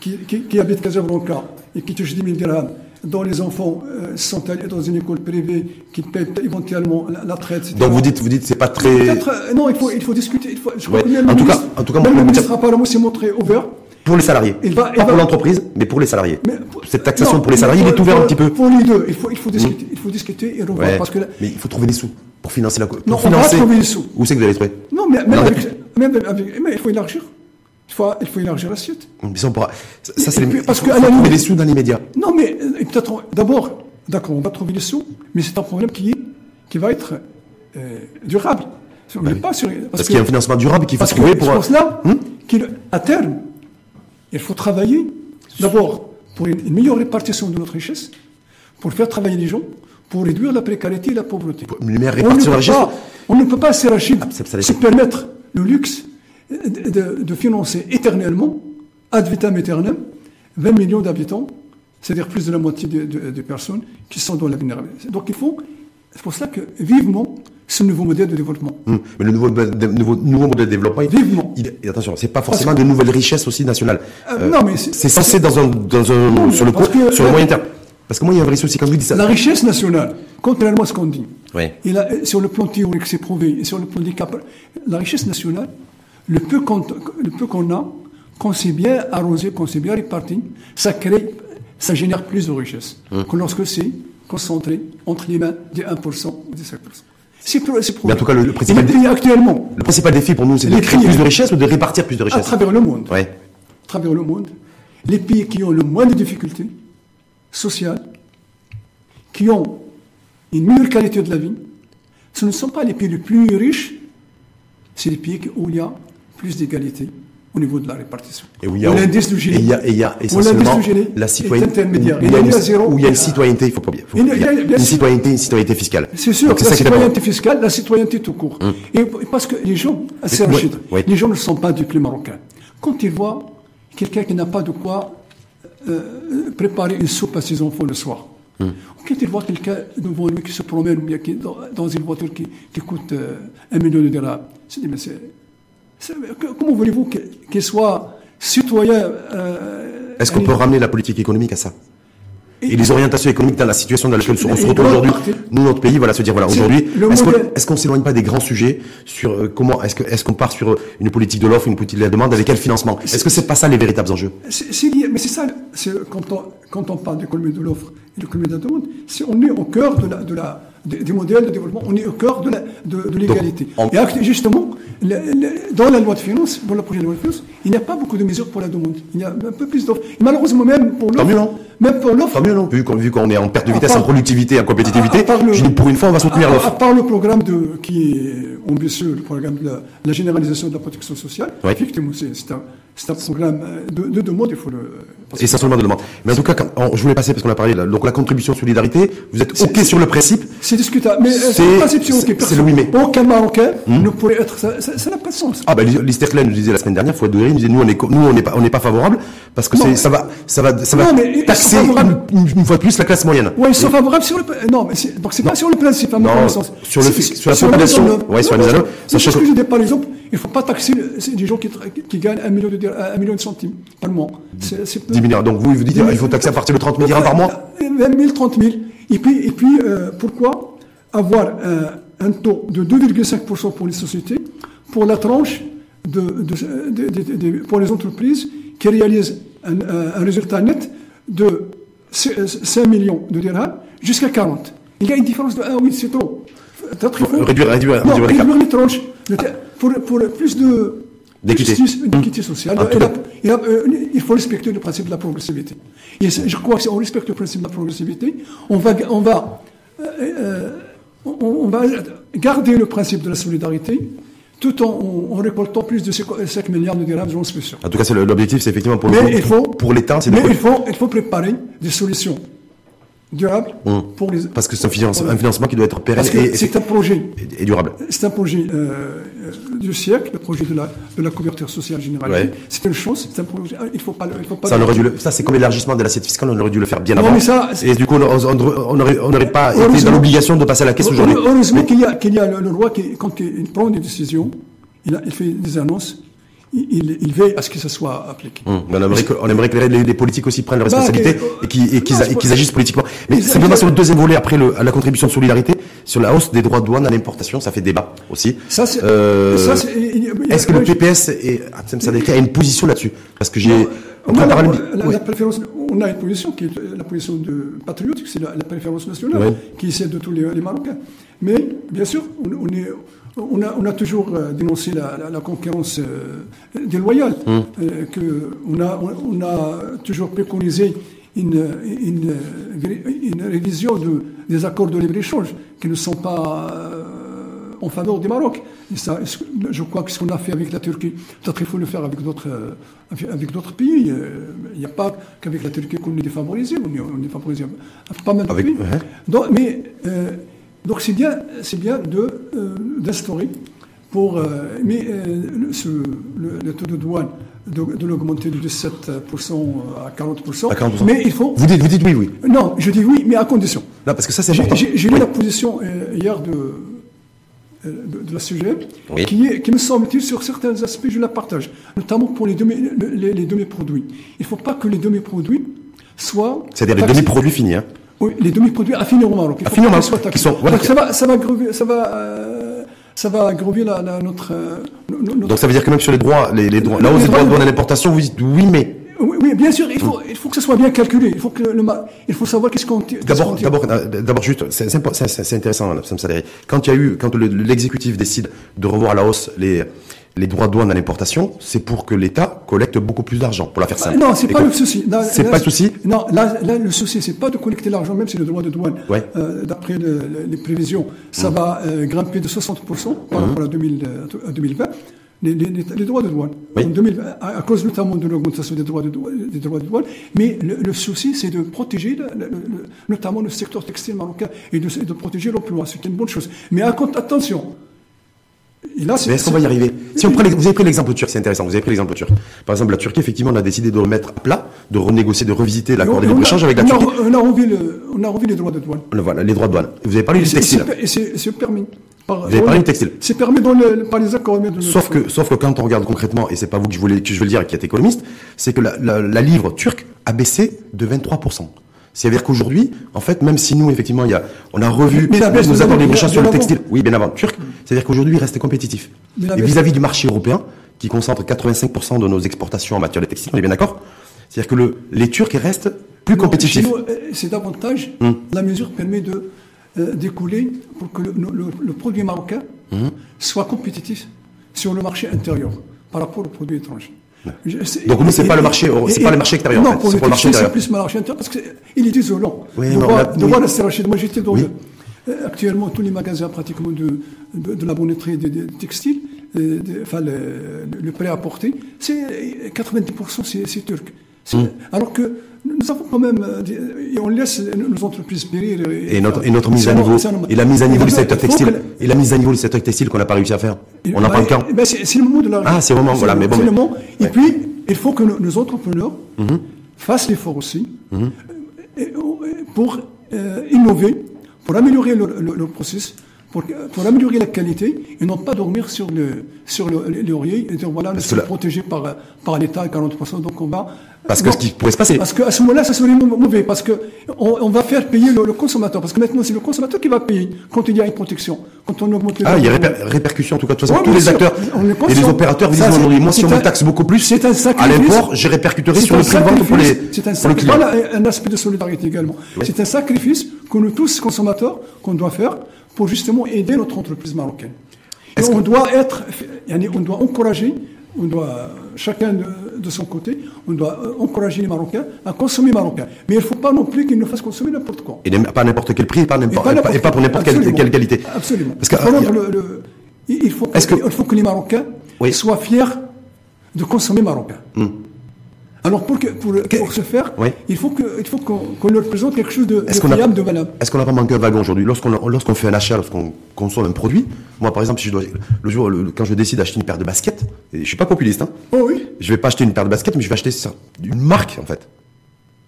[SPEAKER 1] qui, qui, qui habite Casablanca et qui touche 10 000 dirhams, dont les enfants euh, sont allés dans une école privée qui paient éventuellement la, la traite, etc.
[SPEAKER 2] Donc vous dites, vous dites, c'est pas très.
[SPEAKER 1] Euh, non, il faut, il faut discuter. Il faut, je crois
[SPEAKER 2] Ouais.
[SPEAKER 1] que même
[SPEAKER 2] En tout cas- en tout cas,
[SPEAKER 1] même le ministre apparemment s'est montré ouvert.
[SPEAKER 2] Pour les salariés.
[SPEAKER 1] Il va-
[SPEAKER 2] pas
[SPEAKER 1] va-
[SPEAKER 2] pour l'entreprise, mais pour les salariés.
[SPEAKER 1] Mais pour-
[SPEAKER 2] Cette taxation
[SPEAKER 1] non,
[SPEAKER 2] pour les salariés, il est
[SPEAKER 1] pour-
[SPEAKER 2] ouvert un
[SPEAKER 1] pour-
[SPEAKER 2] petit peu.
[SPEAKER 1] Pour les deux, il faut, il faut discuter, il faut discuter et revoir
[SPEAKER 2] Ouais.
[SPEAKER 1] parce que là-
[SPEAKER 2] Mais il faut trouver des sous pour financer la. Pour
[SPEAKER 1] Non, on va
[SPEAKER 2] financer.
[SPEAKER 1] trouver des sous.
[SPEAKER 2] Où c'est que vous allez trouver?
[SPEAKER 1] Non, mais même,
[SPEAKER 2] Non,
[SPEAKER 1] avec,
[SPEAKER 2] mais-
[SPEAKER 1] même avec- mais il faut élargir. Il faut, il faut élargir l'assiette.
[SPEAKER 2] Mais ça, on pourra. Ça, ça, c'est les.
[SPEAKER 1] parce que
[SPEAKER 2] faut trouver des sous dans l'immédiat.
[SPEAKER 1] Non, mais euh, peut-être d'abord, d'accord, on va trouver les sous, mais c'est un problème qui est, qui va être euh, durable. N'est pas sur-
[SPEAKER 2] Parce qu'il y a un financement durable qu'il faut
[SPEAKER 1] Parce
[SPEAKER 2] trouver pour.
[SPEAKER 1] pense là
[SPEAKER 2] Hmm
[SPEAKER 1] qu'à terme, il faut travailler d'abord pour une, meilleure répartition de notre richesse, pour faire travailler les gens, pour réduire la précarité et la pauvreté.
[SPEAKER 2] une meilleure
[SPEAKER 1] On ne
[SPEAKER 2] répartition de la
[SPEAKER 1] peut
[SPEAKER 2] richesse.
[SPEAKER 1] pas- On ne peut pas, c'est Rachid,
[SPEAKER 2] Ah,
[SPEAKER 1] se permettre le luxe de, de- de financer éternellement, ad vitam aeternam, 20 millions d'habitants, c'est-à-dire plus de la moitié des de- de personnes qui sont dans la vulnérabilité. Donc il faut, c'est pour cela que vivement ce nouveau modèle de développement.
[SPEAKER 2] Hum, Mais le nouveau, de- nouveau, nouveau modèle de développement, il-
[SPEAKER 1] Vivement.
[SPEAKER 2] il- et attention, c'est pas forcément de nouvelles richesses aussi nationales.
[SPEAKER 1] Euh, non, mais c'est-
[SPEAKER 2] censé dans un, dans un,
[SPEAKER 1] Non,
[SPEAKER 2] sur le, court-
[SPEAKER 1] que-
[SPEAKER 2] sur le moyen terme. Parce que moi, il y a un vrai souci quand je vous dis ça.
[SPEAKER 1] La richesse nationale, contrairement à ce qu'on dit,
[SPEAKER 2] Ouais.
[SPEAKER 1] et là, sur le plan théorique, c'est prouvé, et sur le plan des cap, la richesse nationale, le peu qu'on qu'on a, qu'on sait bien arroser, qu'on sait bien répartir, ça crée, ça génère plus de richesse
[SPEAKER 2] Hum.
[SPEAKER 1] que lorsque c'est concentré entre les mains des 1% ou des 5%. C'est.
[SPEAKER 2] Mais en tout cas, le- principal
[SPEAKER 1] les
[SPEAKER 2] dé-
[SPEAKER 1] pays actuellement,
[SPEAKER 2] Le principal défi pour nous, c'est de créer plus de richesses ou de répartir plus de
[SPEAKER 1] à
[SPEAKER 2] richesses.
[SPEAKER 1] travers le monde,
[SPEAKER 2] Ouais.
[SPEAKER 1] à travers le monde, les pays qui ont le moins de difficultés sociales, qui ont une meilleure qualité de la vie, ce ne sont pas les pays les plus riches, c'est les pays où il y a plus d'égalité au niveau de la répartition.
[SPEAKER 2] Et où il y a,
[SPEAKER 1] l'indice de Gini-
[SPEAKER 2] et il y a, essentiellement la citoyenneté. Où il y a une,
[SPEAKER 1] zéro.
[SPEAKER 2] y a une citoyenneté, il faut pas. Faut-
[SPEAKER 1] Il y a-
[SPEAKER 2] il y a
[SPEAKER 1] il y a- bien
[SPEAKER 2] une citoyenneté, une citoyenneté fiscale.
[SPEAKER 1] C'est sûr,
[SPEAKER 2] Donc,
[SPEAKER 1] la
[SPEAKER 2] ça
[SPEAKER 1] citoyenneté fiscale, la citoyenneté tout court. Et parce que les gens, c'est
[SPEAKER 2] Oui, oui.
[SPEAKER 1] les gens ne sont pas du plus marocains. Quand ils voient quelqu'un qui n'a pas de quoi euh, préparer une soupe à ses enfants le soir, ou quand ils voient quelqu'un devant lui qui se promène ou bien qui dans, dans une voiture qui, qui coûte euh, un million de dirhams, je dis, mais c'est. Comment voulez-vous qu'il soit citoyen euh,
[SPEAKER 2] Est-ce qu'on peut ramener la politique économique à ça? Et les orientations économiques dans la situation dans laquelle on se
[SPEAKER 1] Et
[SPEAKER 2] retrouve
[SPEAKER 1] de
[SPEAKER 2] aujourd'hui. Nous, notre pays, voilà, se dire, voilà, aujourd'hui, est-ce qu'on qu'on s'éloigne pas des grands sujets sur euh, comment, est-ce qu'on part sur euh, une politique de l'offre, une politique de la demande, avec quel financement? Est-ce que c'est pas ça les véritables enjeux?
[SPEAKER 1] C'est lié, mais c'est ça, quand on, quand on parle d'économie de l'offre et d'économie de la demande, on est au cœur de la, de la, des, des modèles de développement, on est au cœur de la- de, de l'égalité. Et justement, le- le- dans la loi de finances, dans le projet de loi de finances, il n'y a pas beaucoup de mesures pour la demande. Il y a un peu plus d'offres. Et malheureusement, même pour l'offre, même pour l'offre,
[SPEAKER 2] Tant mieux, non Vu qu'on, vu qu'on est en perte de
[SPEAKER 1] À
[SPEAKER 2] vitesse,
[SPEAKER 1] part-
[SPEAKER 2] en productivité, en compétitivité,
[SPEAKER 1] à- à le-
[SPEAKER 2] je dis pour une fois, on va soutenir
[SPEAKER 1] à, à
[SPEAKER 2] l'offre.
[SPEAKER 1] part le programme de, qui est ambitieux, le programme de la, la généralisation de la protection sociale,
[SPEAKER 2] Oui.
[SPEAKER 1] effectivement, c'est un, c'est un programme euh, de, de demande, il faut le. parce que-
[SPEAKER 2] Essentiellement de demande. Mais en tout cas, quand- on- je voulais passer parce qu'on a parlé là. Donc la contribution solidarité, vous êtes ok sur le principe.
[SPEAKER 1] C'est discutable. Mais euh,
[SPEAKER 2] C'est-
[SPEAKER 1] le principe, c'est ok.
[SPEAKER 2] c'est- le oui, mais.
[SPEAKER 1] Aucun Marocain ne pourrait être. Ça ça- ça n'a pas de sens.
[SPEAKER 2] Ah ben l'Isterclen nous disait la semaine dernière, Fouad Doueri nous disait nous on est nous on n'est pas on n'est pas favorable parce que
[SPEAKER 1] Non,
[SPEAKER 2] ça va ça va ça va
[SPEAKER 1] Non, mais ils
[SPEAKER 2] taxer
[SPEAKER 1] sont favorables.
[SPEAKER 2] une, fois de plus la classe moyenne.
[SPEAKER 1] Oui, ils sont favorables sur le. Non, mais c'est donc c'est pas sur le principe, à connaissance.
[SPEAKER 2] sur le
[SPEAKER 1] C'est- c'est-
[SPEAKER 2] sur la population, ouais, sur
[SPEAKER 1] c'est
[SPEAKER 2] sachant
[SPEAKER 1] ce que je dis, par exemple, il ne faut pas taxer c'est des gens qui, gagnent un million de, dir- un million de centimes par mois. C'est- c'est peu.
[SPEAKER 2] 10 milliards. Donc vous vous dites il faut taxer à partir de 30 000 dirhams par mois.
[SPEAKER 1] 20 000, 30 000. Et puis, et puis euh, pourquoi avoir euh, un taux de 2,5% pour les sociétés, pour la tranche de, de- de- de- de- pour les entreprises qui réalisent un, un- un résultat net de 5 millions de dirhams jusqu'à 40. Il y a une différence de 1, oui, c'est trop. Faut-
[SPEAKER 2] Réduire- réduire-
[SPEAKER 1] non,
[SPEAKER 2] réduire
[SPEAKER 1] les tranches. Pour, pour plus de
[SPEAKER 2] D'équité.
[SPEAKER 1] justice, d'équité sociale. La- euh, il faut respecter le principe de la progressivité. Et je crois que si on respecte le principe de la progressivité, on va, on va, euh, euh, on, on va garder le principe de la solidarité tout en, récoltant plus de 5 milliards de dirhams, j'en suis sûr.
[SPEAKER 2] En tout cas c'est le- l'objectif c'est effectivement pour le
[SPEAKER 1] Mais
[SPEAKER 2] coup,
[SPEAKER 1] il faut,
[SPEAKER 2] pour l'État c'est de
[SPEAKER 1] mais il faut, il faut préparer des solutions durables
[SPEAKER 2] Hum.
[SPEAKER 1] pour les.
[SPEAKER 2] parce que c'est un financement, un financement qui doit être pérenne
[SPEAKER 1] c'est un projet.
[SPEAKER 2] et- et durable.
[SPEAKER 1] C'est un projet euh, euh, du siècle, le projet de la, de la couverture sociale généralisée.
[SPEAKER 2] Ouais.
[SPEAKER 1] C'est une chance, c'est un projet. Il faut pas, il faut pas.
[SPEAKER 2] Ça,
[SPEAKER 1] le-
[SPEAKER 2] aurait dû le- ça c'est comme l'élargissement de l'assiette fiscale, on aurait dû le faire bien
[SPEAKER 1] Non,
[SPEAKER 2] avant.
[SPEAKER 1] mais ça, c'est-
[SPEAKER 2] et du coup, on n'aurait on pas été dans l'obligation de passer à la caisse aujourd'hui.
[SPEAKER 1] Heureusement qu'il y a, qu'il y a le, le roi qui, quand il prend des décisions, il, a- il fait des annonces, il, il, il veille à ce que ça soit appliqué.
[SPEAKER 2] Hum, on, aimerait que, on aimerait que les, les politiques aussi prennent leurs
[SPEAKER 1] Bah,
[SPEAKER 2] responsabilités
[SPEAKER 1] que-
[SPEAKER 2] et qu'ils qu'ils
[SPEAKER 1] c'est-
[SPEAKER 2] agissent politiquement. Mais simplement sur le deuxième volet, après le, la contribution de solidarité, sur la hausse des droits de douane à l'importation, ça fait débat aussi.
[SPEAKER 1] Ça,
[SPEAKER 2] Euh,
[SPEAKER 1] ça, c'est- il- il- il-
[SPEAKER 2] Est-ce que le PPS et Sadeghi a une position là-dessus? Parce que j'ai...
[SPEAKER 1] On a,
[SPEAKER 2] Après,
[SPEAKER 1] la, préférence, on a une position qui est la position de patriotique, c'est la, la préférence nationale, qui est celle de tous les, les Marocains. Mais, bien sûr, on, on est, on, a, on a toujours euh, dénoncé la, la- la concurrence euh, déloyale,
[SPEAKER 2] Hum.
[SPEAKER 1] euh, que on, a, on, on a toujours préconisé une, une, une révision de, des accords de libre-échange qui ne sont pas euh, en faveur du Maroc. Et ça, je crois que ce qu'on a fait avec la Turquie, peut-être il faut le faire avec d'autres, avec- avec d'autres pays. Il n'y a pas qu'avec la Turquie qu'on est défavorisé, on est, on est favorisé à pas mal de
[SPEAKER 2] Avec-
[SPEAKER 1] pays.
[SPEAKER 2] ouais.
[SPEAKER 1] Donc, mais, donc c'est bien, c'est bien de, euh, d'instaurer pour, euh, mais euh, le, ce- le- le taux de douane, de, de l'augmenter de 17% à 40%.
[SPEAKER 2] À 40%.
[SPEAKER 1] Mais il faut.
[SPEAKER 2] Vous dites, vous dites oui, oui.
[SPEAKER 1] Non, je dis oui, mais à condition.
[SPEAKER 2] Non, parce que ça c'est
[SPEAKER 1] J'ai
[SPEAKER 2] important.
[SPEAKER 1] j'ai- j'ai lu la position hier de, de, de la
[SPEAKER 2] Oui.
[SPEAKER 1] qui, est, qui me semble-t-il, sur certains aspects, je la partage, notamment pour les demi- le- les, les demi-produits. Il ne faut pas que les demi-produits soient.
[SPEAKER 2] C'est-à-dire les demi-produits finis. Hein.
[SPEAKER 1] Oui, les demi-produits affinés au Maroc.
[SPEAKER 2] Affinés au Maroc,
[SPEAKER 1] qu'ils soient
[SPEAKER 2] qui
[SPEAKER 1] taxés.
[SPEAKER 2] sont- voilà,
[SPEAKER 1] Donc ça va, ça va ça va, euh, ça va aggraver la, la- notre, euh, no- notre-
[SPEAKER 2] Donc ça veut dire que même sur les droits, les, les droits, la hausse des droits de
[SPEAKER 1] droits-
[SPEAKER 2] douane à l'importation, vous dites oui, mais.
[SPEAKER 1] Oui, oui, bien sûr, il faut, il faut que ce soit bien calculé. Il faut que le, il faut savoir qu'est-ce qu'on tire.
[SPEAKER 2] D'abord, d'abord, euh, d'abord, juste, c'est intéressant, Sam Saderi. Quand il y a eu, quand le- l'exécutif décide de revoir à la hausse les les droits de douane à l'importation, c'est pour que l'État collecte beaucoup plus d'argent, pour la faire simple.
[SPEAKER 1] Bah, Non, c'est pas le souci.
[SPEAKER 2] C'est pas le souci.
[SPEAKER 1] Non, là, là, le souci, c'est pas de collecter l'argent, même si le droit de douane,
[SPEAKER 2] Ouais.
[SPEAKER 1] euh, d'après le- le- les prévisions, ça
[SPEAKER 2] Mmh.
[SPEAKER 1] va euh, grimper de 60% par rapport à, 2000, euh, à 2020. Les, les- les- les droits de douane.
[SPEAKER 2] Oui.
[SPEAKER 1] En 2020, à, à cause notamment de l'augmentation des droits de douane. Des droits de douane. Mais le, le souci, c'est de protéger le- le- le- notamment le secteur textile marocain et de, et de protéger l'emploi. C'est une bonne chose. Mais à attention. Et là, c'est-
[SPEAKER 2] Mais est-ce qu'on va y arriver Si on prend, vous avez pris l'exemple turc, c'est intéressant. Vous avez pris l'exemple turc. Par exemple, la Turquie, effectivement, on a décidé de le mettre à plat, de renégocier, de revisiter l'accord de libre-échange avec la
[SPEAKER 1] on a-
[SPEAKER 2] Turquie.
[SPEAKER 1] On a revu le- on a revu les droits de douane.
[SPEAKER 2] Le- Voilà, les droits de douane. Vous avez parlé
[SPEAKER 1] Et
[SPEAKER 2] du textile.
[SPEAKER 1] c'est- Et c'est permis. Par,
[SPEAKER 2] Vous avez parlé du textile.
[SPEAKER 1] C'est permis dans le- par les accords. de-
[SPEAKER 2] Sauf que, sauf que quand on regarde concrètement, et c'est pas vous que je voulais, que je veux le dire, qui êtes économiste, c'est que la, la, la livre turque a baissé de 23%. C'est-à-dire qu'aujourd'hui, en fait, même si nous, effectivement, il y a, on a revu
[SPEAKER 1] Mais la baisse
[SPEAKER 2] nos
[SPEAKER 1] de
[SPEAKER 2] accords de
[SPEAKER 1] l'avant-
[SPEAKER 2] négociation sur le textile, oui, bien avant, turc, c'est-à-dire qu'aujourd'hui, il reste compétitif. Et vis-à-vis du marché européen, qui concentre 85% de nos exportations en matière de textile, on est bien d'accord? C'est-à-dire que le, les Turcs restent plus
[SPEAKER 1] Non,
[SPEAKER 2] compétitifs.
[SPEAKER 1] nous, euh, C'est davantage,
[SPEAKER 2] Hum.
[SPEAKER 1] la mesure permet de euh, d'écouler pour que le, le- le produit marocain
[SPEAKER 2] Hum.
[SPEAKER 1] soit compétitif sur le marché intérieur par rapport aux produits étrangers. Je-
[SPEAKER 2] Donc nous, c'est pas le marché c'est pas le marché extérieur,
[SPEAKER 1] Non,
[SPEAKER 2] en fait,
[SPEAKER 1] pour
[SPEAKER 2] c'est
[SPEAKER 1] le
[SPEAKER 2] pour le marché
[SPEAKER 1] textile, c'est plus le marché intérieur parce qu'il est désolant.
[SPEAKER 2] Oui,
[SPEAKER 1] de
[SPEAKER 2] mais on
[SPEAKER 1] voir,
[SPEAKER 2] a-
[SPEAKER 1] de
[SPEAKER 2] oui.
[SPEAKER 1] voir la. Moi, j'étais dans
[SPEAKER 2] Oui.
[SPEAKER 1] le- euh, actuellement tous les magasins pratiquement de, de, de la bonneterie des, des textiles, euh, de- enfin le, le- prêt à porter, c'est euh, 90% c'est c'est turc.
[SPEAKER 2] Hum.
[SPEAKER 1] Alors que nous avons quand même, euh, et on laisse nos entreprises périr.
[SPEAKER 2] Et notre, et notre mise à niveau,
[SPEAKER 1] un-
[SPEAKER 2] et la mise à niveau du secteur textile, et la mise à niveau du secteur textile qu'on n'a pas réussi à faire. On n'en
[SPEAKER 1] bah,
[SPEAKER 2] parle quand
[SPEAKER 1] c'est le moment de la.
[SPEAKER 2] Ah, c'est le moment, voilà, mais bon,
[SPEAKER 1] le moment. Et puis, il faut que nos, nos entrepreneurs
[SPEAKER 2] Mhm.
[SPEAKER 1] fassent l'effort aussi euh, et- pour euh, innover, pour améliorer leur, leur- leur processus, pour, pour améliorer la qualité et non pas dormir sur le sur le, laurier et dire voilà, nous sommes
[SPEAKER 2] là-
[SPEAKER 1] protégés par par l'État à 40%, donc on va.
[SPEAKER 2] Parce que
[SPEAKER 1] Non.
[SPEAKER 2] ce qui pourrait se passer.
[SPEAKER 1] Parce qu'à ce moment-là, ça serait mau- mauvais, parce que on, on va faire payer le, le consommateur, parce que maintenant c'est le consommateur qui va payer quand il y a une protection, quand on augmente les
[SPEAKER 2] Ah, il y a réper- répercussion en tout cas. De toute façon,
[SPEAKER 1] Ouais,
[SPEAKER 2] tous les
[SPEAKER 1] sûr.
[SPEAKER 2] acteurs et les opérateurs disent moi, si on me taxe beaucoup plus
[SPEAKER 1] c'est un
[SPEAKER 2] à
[SPEAKER 1] sacrifice.
[SPEAKER 2] l'import, j'ai répercuterai sur le prix de vente pour les.
[SPEAKER 1] C'est un sacrifice. Voilà un aspect de solidarité également. C'est un sacrifice que nous tous, consommateurs, qu'on doit faire pour justement aider notre entreprise marocaine. Et
[SPEAKER 2] Est-ce
[SPEAKER 1] on
[SPEAKER 2] que-
[SPEAKER 1] doit être, on doit encourager, on doit, chacun de, son côté, on doit euh, encourager les Marocains à consommer marocain. Mais il ne faut pas non plus qu'ils nous fassent consommer n'importe quoi.
[SPEAKER 2] Et pas n'importe quel prix, et pas,
[SPEAKER 1] Et
[SPEAKER 2] n'importe-
[SPEAKER 1] pas
[SPEAKER 2] et pour n'importe quelle, qualité.
[SPEAKER 1] Absolument.
[SPEAKER 2] Parce que,
[SPEAKER 1] Par exemple, le- le- il il faut que,
[SPEAKER 2] Est-ce que-
[SPEAKER 1] il faut que les Marocains
[SPEAKER 2] Oui.
[SPEAKER 1] soient fiers de consommer marocain. Alors pour, que, pour, pour ce faire,
[SPEAKER 2] Oui.
[SPEAKER 1] il faut qu'on leur présente quelque chose de, de
[SPEAKER 2] a,
[SPEAKER 1] valable.
[SPEAKER 2] est-ce qu'on n'a pas manqué un wagon aujourd'hui? Lorsqu'on lorsqu'on fait un achat, lorsqu'on consomme un produit, moi par exemple, si je dois, le jour, le- quand je décide d'acheter une paire de baskets, et je suis pas populiste, hein,
[SPEAKER 1] Oh oui.
[SPEAKER 2] je vais pas acheter une paire de baskets, mais je vais acheter ça- une marque en fait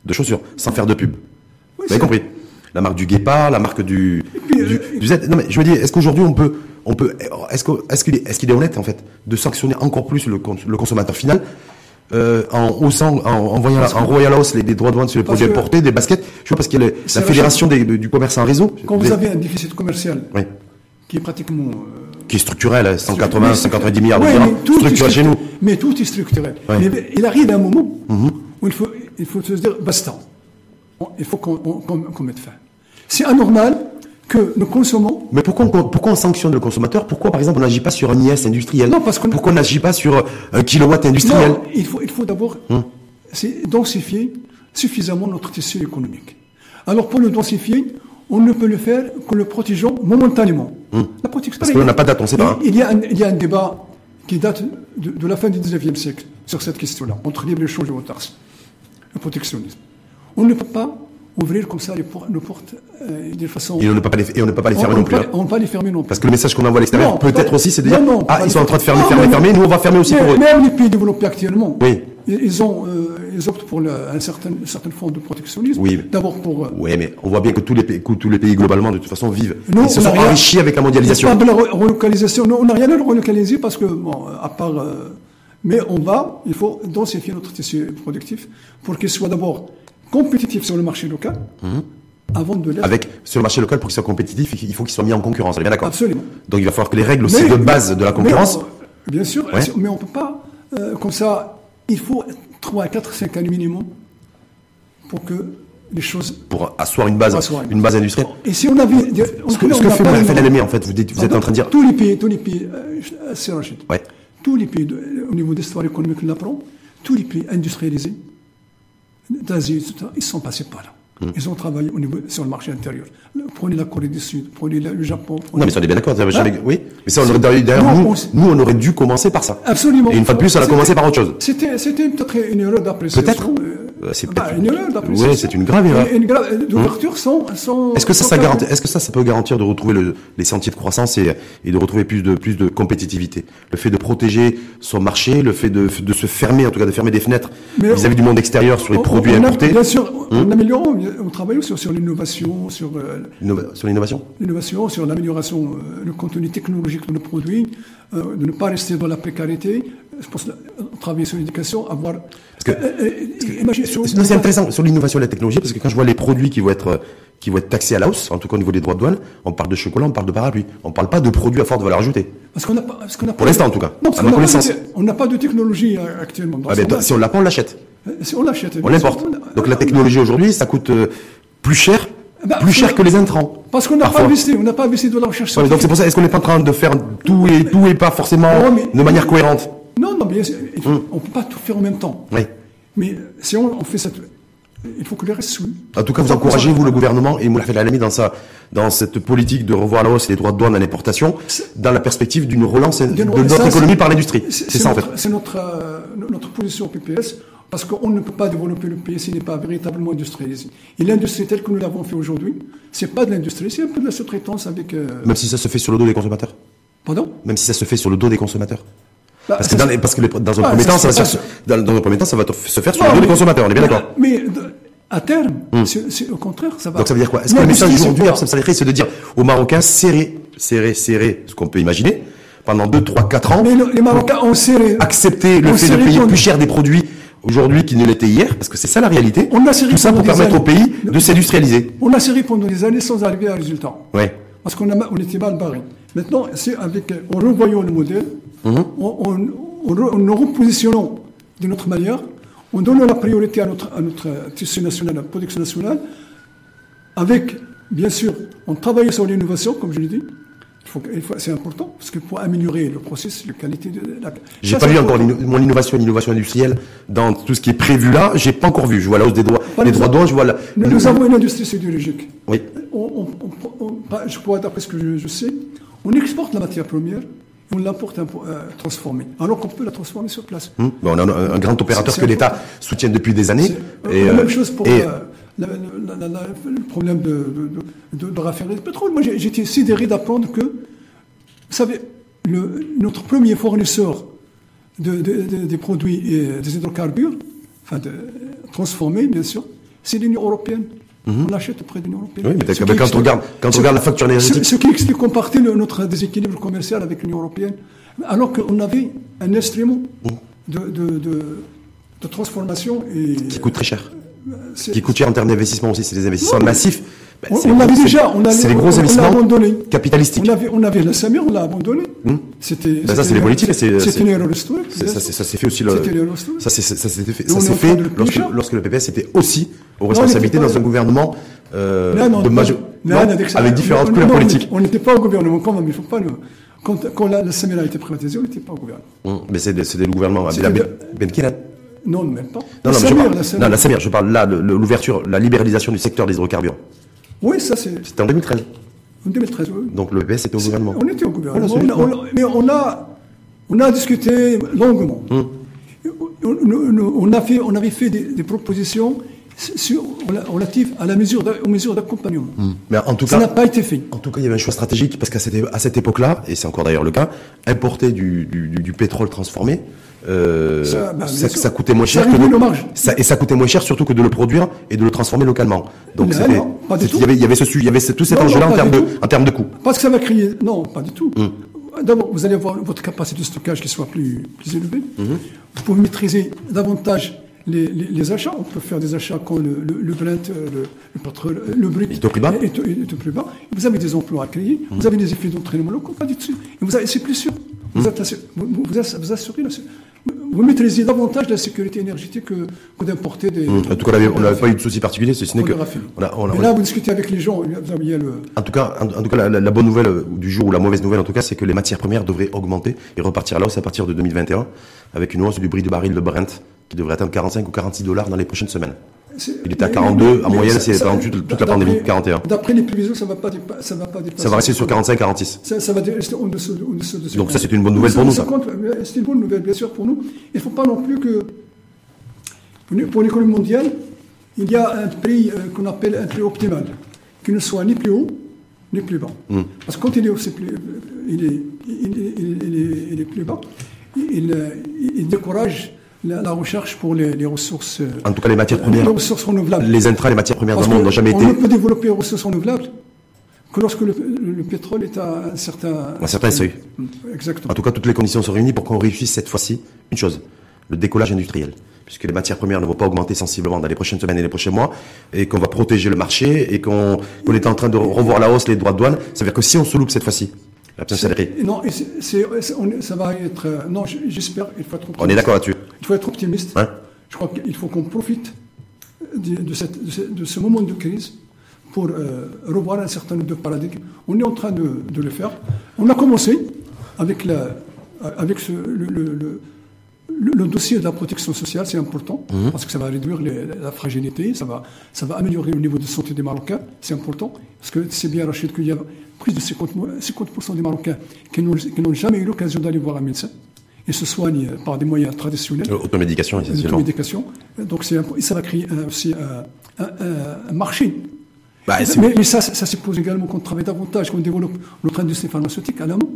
[SPEAKER 2] de chaussures, sans faire de pub. Vous avez compris? La marque du Guépard, la marque du,
[SPEAKER 1] puis,
[SPEAKER 2] du,
[SPEAKER 1] euh,
[SPEAKER 2] du Z. Non mais je me dis, est-ce qu'aujourd'hui on peut, on peut, est-ce qu'il est, qu'il est honnête en fait de sanctionner encore plus le, le consommateur final euh, en haussant, en envoyant en royal house les, les droits de douane sur les
[SPEAKER 1] Parce
[SPEAKER 2] produits importés, des baskets. Je vois parce qu'il y a le- la fédération des- de- du commerce en réseau.
[SPEAKER 1] Quand vous
[SPEAKER 2] des-
[SPEAKER 1] avez un déficit commercial
[SPEAKER 2] oui,
[SPEAKER 1] qui est pratiquement euh,
[SPEAKER 2] qui est structurel, hein, 180,
[SPEAKER 1] mais-
[SPEAKER 2] 190 milliards de
[SPEAKER 1] Ouais, tout est
[SPEAKER 2] structurel chez nous. Mhm.
[SPEAKER 1] Mais tout est structurel.
[SPEAKER 2] Ouais.
[SPEAKER 1] Mais il arrive un moment où il faut, il faut se dire basta. Il faut qu'on qu'on mette fin. C'est anormal que nous consommons.
[SPEAKER 2] Mais pourquoi on, pourquoi on sanctionne le consommateur? Pourquoi, par exemple, on n'agit pas sur un IS industriel?
[SPEAKER 1] Non, parce qu'on-
[SPEAKER 2] Pourquoi on n'agit pas sur un kilowatt industriel?
[SPEAKER 1] Non, il faut, il faut d'abord
[SPEAKER 2] Hum.
[SPEAKER 1] c'est densifier suffisamment notre tissu économique. Alors pour le densifier, on ne peut le faire qu'en le protégeant momentanément. La protection-
[SPEAKER 2] Hum. Parce que là, on n'a pas date, on sait pas, hein.
[SPEAKER 1] Il, il y a un, il y a un débat qui date de, de la fin du 19e siècle sur cette question-là, entre libre-échange et autarcie, le protectionnisme. On ne peut pas ouvrir comme ça les, por- nos portes euh, de façon...
[SPEAKER 2] Et on ne peut pas les, et on ne peut pas les fermer
[SPEAKER 1] on,
[SPEAKER 2] non
[SPEAKER 1] on
[SPEAKER 2] plus. hein.
[SPEAKER 1] on ne peut pas les fermer non plus.
[SPEAKER 2] Parce que le message qu'on envoie à l'extérieur, peut-être aussi, c'est de dire
[SPEAKER 1] non, non,
[SPEAKER 2] Ah, ils sont en train de fermer, fermer, fermer, nous on va fermer aussi
[SPEAKER 1] mais-
[SPEAKER 2] pour eux.
[SPEAKER 1] Même les pays développés actuellement,
[SPEAKER 2] Oui.
[SPEAKER 1] ils, ont, euh, ils optent pour un certain, une certaine forme de protectionnisme.
[SPEAKER 2] Oui.
[SPEAKER 1] D'abord pour. euh,
[SPEAKER 2] Oui, mais on voit bien que tous les pays, que tous les pays globalement, de toute façon, vivent.
[SPEAKER 1] Nous,
[SPEAKER 2] ils se
[SPEAKER 1] on
[SPEAKER 2] sont
[SPEAKER 1] rien-
[SPEAKER 2] enrichis avec la mondialisation.
[SPEAKER 1] Pas de la re- relocalisation. Non, on n'a rien à relocaliser parce que, bon, à part. euh, mais on va, il faut densifier notre tissu productif pour qu'il soit d'abord compétitif sur le marché local avant de l'être.
[SPEAKER 2] Mhm. Avec, sur le marché local, pour qu'il soit compétitif, il faut qu'il soit mis en concurrence. On est bien d'accord
[SPEAKER 1] Absolument.
[SPEAKER 2] Donc il va falloir que les règles aussi
[SPEAKER 1] Mais-
[SPEAKER 2] de base de la concurrence.
[SPEAKER 1] on- bien sûr,
[SPEAKER 2] Ouais.
[SPEAKER 1] mais on ne peut pas, euh, comme ça, il faut 3, 4, 5 années minimum pour que les choses.
[SPEAKER 2] pour asseoir une base,
[SPEAKER 1] asseoir.
[SPEAKER 2] une base industrielle.
[SPEAKER 1] Et si on avait.
[SPEAKER 2] Ce que, ce que fait la FNLME, en fait, vous, dites- vous êtes en train de dire.
[SPEAKER 1] Tous les pays, tous les pays, euh, c'est Rachid.
[SPEAKER 2] Ouais.
[SPEAKER 1] Tous les pays, de- au niveau d'histoire économique, on apprend, tous les pays industrialisés d'Asie, etc., ils sont passés par là. Ils ont travaillé au niveau, sur le marché intérieur. Prenez la Corée du Sud, prenez le Japon. Prenez...
[SPEAKER 2] Non, mais ça, on est bien d'accord. jamais-
[SPEAKER 1] Hein
[SPEAKER 2] Oui. Mais ça, on aurait,
[SPEAKER 1] Non,
[SPEAKER 2] nous,
[SPEAKER 1] on
[SPEAKER 2] nous, on aurait dû commencer par ça.
[SPEAKER 1] Absolument.
[SPEAKER 2] Et une fois de plus, on a commencé par autre chose.
[SPEAKER 1] C'était, c'était peut-être une erreur d'appréciation.
[SPEAKER 2] Peut-être.
[SPEAKER 1] euh,
[SPEAKER 2] Euh, c'est
[SPEAKER 1] bah,
[SPEAKER 2] peut-être-
[SPEAKER 1] une erreur d'appréciation.
[SPEAKER 2] Ouais, c'est une grave erreur.
[SPEAKER 1] Et Une grave d'ouverture sans, sans.
[SPEAKER 2] Est-ce que ça, ça garantit, est-ce que ça, ça peut garantir de retrouver le- les sentiers de croissance et, et de retrouver plus de, plus de compétitivité? Le fait de protéger son marché, le fait de, de se fermer, en tout cas de fermer des fenêtres vis-à-vis du monde extérieur sur les
[SPEAKER 1] On-
[SPEAKER 2] produits importés,
[SPEAKER 1] Bien sûr,
[SPEAKER 2] Hum.
[SPEAKER 1] en améliorant, on travaille aussi sur l'innovation, sur euh,
[SPEAKER 2] sur l'innovation
[SPEAKER 1] l'innovation, sur l'amélioration, euh, le contenu technologique de nos produits, euh, de ne pas rester dans la précarité, je pense, travailler sur l'éducation, avoir.
[SPEAKER 2] C'est intéressant sur l'innovation et la technologie, parce que quand je vois les produits qui vont être qui vont être taxés à la hausse, en tout cas au niveau des droits de douane, on parle de chocolat, on parle de parapluie, on ne parle pas de produits à forte valeur ajoutée.
[SPEAKER 1] Parce qu'on a pas, parce qu'on a
[SPEAKER 2] Pour l'instant, en tout cas.
[SPEAKER 1] Non, parce qu'on on n'a pas de technologie actuellement.
[SPEAKER 2] Ah ben, si on l'a pas, on l'achète.
[SPEAKER 1] Si on l'achète.
[SPEAKER 2] On l'importe. Donc la technologie aujourd'hui, ça coûte plus cher bah, plus cher que les intrants.
[SPEAKER 1] Parce qu'on n'a pas investi, on n'a pas investi de la recherche
[SPEAKER 2] donc c'est pour ça, est-ce qu'on n'est pas en train de faire tout et tout et pas forcément de manière cohérente
[SPEAKER 1] Non, non, mais hum. on ne peut pas tout faire en même temps.
[SPEAKER 2] Oui.
[SPEAKER 1] Mais si on, fait cette, il faut que les reste suivent.
[SPEAKER 2] En tout cas, vous encouragez, vous, le gouvernement, et Moulafel Alami, dans sa, dans cette politique de revoir la hausse des droits de douane à l'importation, dans la perspective d'une relance de, notre économie par l'industrie.
[SPEAKER 1] C'est ça, en fait. C'est notre, euh, notre position PPS. Parce qu'on ne peut pas développer le pays s'il n'est pas véritablement industrialisé. Et l'industrie telle que nous l'avons fait aujourd'hui, c'est pas de l'industrie, c'est un peu de la sous-traitance avec. Euh,
[SPEAKER 2] Même si ça se fait sur le dos des consommateurs.
[SPEAKER 1] Pardon?
[SPEAKER 2] Même si ça se fait sur le dos des consommateurs. Bah, parce, que dans, parce, que dans, un ah, premier temps, ça, va se, dans, un premier temps, ça va se faire sur le dos des consommateurs. On est bien d'accord.
[SPEAKER 1] Mais à terme, hmm. c'est au contraire, ça va.
[SPEAKER 2] Donc ça veut dire quoi? Est-ce que le message aujourd'hui, c'est de dire aux Marocains serrer, serrer, serrer, ce qu'on peut imaginer pendant 2, 3, 4 ans.
[SPEAKER 1] Mais les Marocains ont serré.
[SPEAKER 2] Accepter le fait de payer plus cher des produits aujourd'hui qui ne l'était hier, parce que c'est ça la réalité.
[SPEAKER 1] On a
[SPEAKER 2] Tout ça pour permettre au pays de s'industrialiser.
[SPEAKER 1] On a serré pendant des années sans arriver à un résultat.
[SPEAKER 2] Ouais.
[SPEAKER 1] Parce qu'on on était mal barré. Maintenant, c'est avec, en revoyant le modèle, mhm. en, repositionnant de notre manière, en donnant la priorité à notre, à notre tissu national, à la production nationale, avec, bien sûr, en travaillant sur l'innovation, comme je l'ai dit, c'est important, parce que pour améliorer le processus, la qualité de la.
[SPEAKER 2] J'ai pas vu encore mon innovation, l'innovation industrielle dans tout ce qui est prévu là. J'ai pas encore vu. Je vois la hausse des droits, des droits douane. Je vois la.
[SPEAKER 1] Nous, avons une industrie sidérurgique.
[SPEAKER 2] Oui.
[SPEAKER 1] je crois, d'après ce que je, sais, on exporte la matière première on l'importe euh, transformée. Alors qu'on peut la transformer sur place.
[SPEAKER 2] Hum. on a un, grand opérateur que l'État soutient depuis des années.
[SPEAKER 1] Et, la même euh, chose pour. Euh, le problème de, de, de, raffinerie de pétrole. Moi, j'étais sidéré d'apprendre que, vous savez, le, notre premier fournisseur des produits et des hydrocarbures, enfin de, transformés, bien sûr, c'est l'Union européenne. Mhm. On l'achète auprès de l'Union européenne.
[SPEAKER 2] Oui, mais quand, on regarde, quand on regarde la facture énergétique.
[SPEAKER 1] Ce, qui explique en partie notre déséquilibre commercial avec l'Union européenne, alors qu'on avait un instrument mhm. de, de, transformation et.
[SPEAKER 2] Qui coûte très cher qui coûte cher en termes d'investissement aussi, c'est des investissements massifs.
[SPEAKER 1] Ben, on, avait déjà, on
[SPEAKER 2] c'est les gros investissements abandonné. capitalistiques.
[SPEAKER 1] On avait, on avait la SAMIR, on l'a abandonné.
[SPEAKER 2] Hmm. C'était, ben ça, c'est les politiques.
[SPEAKER 1] C'est une erreur historique.
[SPEAKER 2] Ça, s'est fait aussi. Le, ça s'est fait, ça fait lorsque, lorsque, le PPS était aussi aux responsabilités dans un gouvernement euh, de major... avec différentes couleurs politiques.
[SPEAKER 1] On n'était pas au gouvernement quand même. Il faut pas le... Quand, quand la, la a été privatisée, on n'était pas au gouvernement.
[SPEAKER 2] Hmm. Mais c'est le gouvernement. Ben Kiran.
[SPEAKER 1] Non, même pas.
[SPEAKER 2] Non, non, je parle, la non, la je parle là, l'ouverture, la libéralisation du secteur des hydrocarbures.
[SPEAKER 1] Oui, ça c'est.
[SPEAKER 2] C'était en 2013.
[SPEAKER 1] En 2013, oui.
[SPEAKER 2] Donc le PS était au gouvernement.
[SPEAKER 1] On était au gouvernement. mais on a, on a discuté longuement. Hum. On, a fait, on avait fait des, propositions sur, relatives à la mesure, aux mesures d'accompagnement.
[SPEAKER 2] Hum. Mais en tout
[SPEAKER 1] ça n'a pas été fait.
[SPEAKER 2] En tout cas, il y avait un choix stratégique parce qu'à cette, à cette époque-là, et c'est encore d'ailleurs le cas, importer du, du, du pétrole transformé, euh, ça, bah, ça, coûtait moins cher que de, ça, et ça coûtait moins cher surtout que de le produire et de le transformer localement. Donc il y avait, il y avait ce il y avait tout cet enjeu-là en termes de, en termes de coût.
[SPEAKER 1] Parce que ça va créer, non, pas du tout. Hum. D'abord, vous allez avoir votre capacité de stockage qui soit plus, plus élevée. Hum. Vous pouvez maîtriser davantage les, les, achats. On peut faire des achats quand le, le, le Brent, euh, le, le pétrole, le brut
[SPEAKER 2] est, plus bas.
[SPEAKER 1] Est, est, plus bas. Vous avez des emplois à créer, hum. vous avez des effets d'entraînement locaux, pas du tout. Et vous avez, c'est plus sûr. Vous, vous, vous, vous assurez la, vous maîtrisez davantage la sécurité énergétique que, que d'importer des.
[SPEAKER 2] Mmh. En tout cas, on n'avait pas eu de souci particulier, ce n'est que.
[SPEAKER 1] On là, vous discutez avec les gens, vous le.
[SPEAKER 2] En tout cas, en, tout cas, la, bonne nouvelle du jour ou la mauvaise nouvelle, en tout cas, c'est que les matières premières devraient augmenter et repartir à la hausse à partir de 2021, avec une hausse du prix du baril de Brent qui devrait atteindre 45 ou 46 dollars dans les prochaines semaines. Il était à 42, en moyenne, c'est pendant toute, la pandémie, 41.
[SPEAKER 1] D'après les prévisions, ça ne va pas dépasser.
[SPEAKER 2] Ça va rester sur 45, 46.
[SPEAKER 1] Ça, va rester en dessous, de
[SPEAKER 2] Donc ça, c'est une bonne nouvelle pour nous.
[SPEAKER 1] C'est une bonne nouvelle, bien sûr, pour nous. Il ne faut pas non plus que, pour l'économie mondiale, il y a un prix euh, qu'on appelle un prix optimal, qui ne soit ni plus haut, ni plus bas. Hmm. Parce que quand il est, plus, il est, il est, plus bas, il, il décourage la, recherche pour les, ressources.
[SPEAKER 2] En tout cas, les matières premières.
[SPEAKER 1] Les ressources renouvelables.
[SPEAKER 2] Les intrants, les matières premières dans le monde n'ont jamais
[SPEAKER 1] été. On ne peut développer les ressources renouvelables que lorsque le, pétrole est à un certain,
[SPEAKER 2] un certain seuil.
[SPEAKER 1] Exactement.
[SPEAKER 2] En tout cas, toutes les conditions sont réunies pour qu'on réussisse cette fois-ci une chose le décollage industriel puisque les matières premières ne vont pas augmenter sensiblement dans les prochaines semaines et les prochains mois, et qu'on va protéger le marché, et qu'on est en train de revoir la hausse les droits de douane. Ça veut dire que si on se loupe cette fois-ci,
[SPEAKER 1] non, ça va être. Euh, non, j'espère. Il faut être
[SPEAKER 2] On est d'accord là-dessus.
[SPEAKER 1] Il faut être optimiste. Je crois qu'il faut qu'on profite de, cette, de, ce moment de crise pour euh, revoir un certain nombre de paradigmes. On est en train de, le faire. On a commencé avec, la, avec ce, le le, dossier de la protection sociale, c'est important, mhm. parce que ça va réduire la fragilité, ça va, ça va améliorer le niveau de santé des Marocains, c'est important, parce que c'est bien, Rachid, qu'il y a plus de 50%, des Marocains qui n'ont jamais eu l'occasion d'aller voir un médecin et se soignent par des moyens traditionnels.
[SPEAKER 2] Automédication, essentiellement.
[SPEAKER 1] Automédication. Donc ça va créer aussi un marché bah, mais, ça, ça, suppose également qu'on travaille davantage, qu'on développe notre industrie pharmaceutique à l'amont.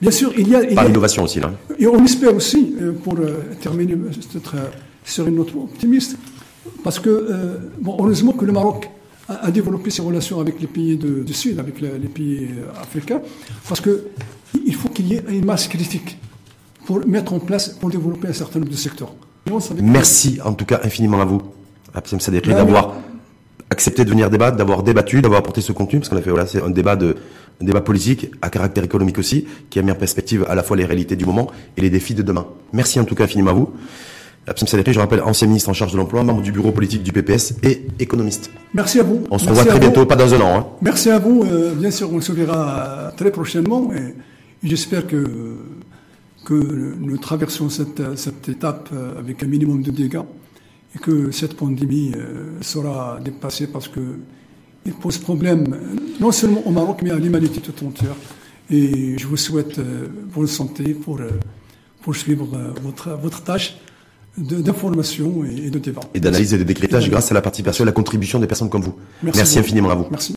[SPEAKER 1] Bien sûr, il y a.
[SPEAKER 2] Par l'innovation aussi, là.
[SPEAKER 1] Et on espère aussi, euh, pour euh, terminer peut-être euh, sur une note optimiste, parce que, bon, heureusement que le Maroc a, développé ses relations avec les pays du Sud, avec les pays africains, parce qu'il faut qu'il y ait une masse critique pour mettre en place, pour développer un certain nombre de secteurs.
[SPEAKER 2] Merci en tout cas infiniment à vous, Absem Sadekri, d'avoir accepté de venir débattre, d'avoir débattu, d'avoir apporté ce contenu, parce qu'on a fait voilà, c'est un débat de un débat politique à caractère économique aussi, qui a mis en perspective à la fois les réalités du moment et les défis de demain. Merci en tout cas infiniment à vous. Absem Sadekri, je rappelle, ancien ministre en charge de l'emploi, membre du bureau politique du PPS et économiste.
[SPEAKER 1] Merci à vous.
[SPEAKER 2] On se revoit très bientôt, pas dans un an. Hein.
[SPEAKER 1] Merci à vous. Euh, bien sûr, on se verra très prochainement et j'espère que, que nous traversons cette, cette étape euh, avec un minimum de dégâts et que cette pandémie euh, sera dépassée parce que il pose problème non seulement au Maroc mais à l'humanité tout entière. Et je vous souhaite euh, bonne santé pour euh, poursuivre votre, votre tâche d'information et de débat.
[SPEAKER 2] Et d'analyse et de décryptage grâce à la participation et la contribution des personnes comme vous. Merci, Merci infiniment à vous.
[SPEAKER 1] Merci.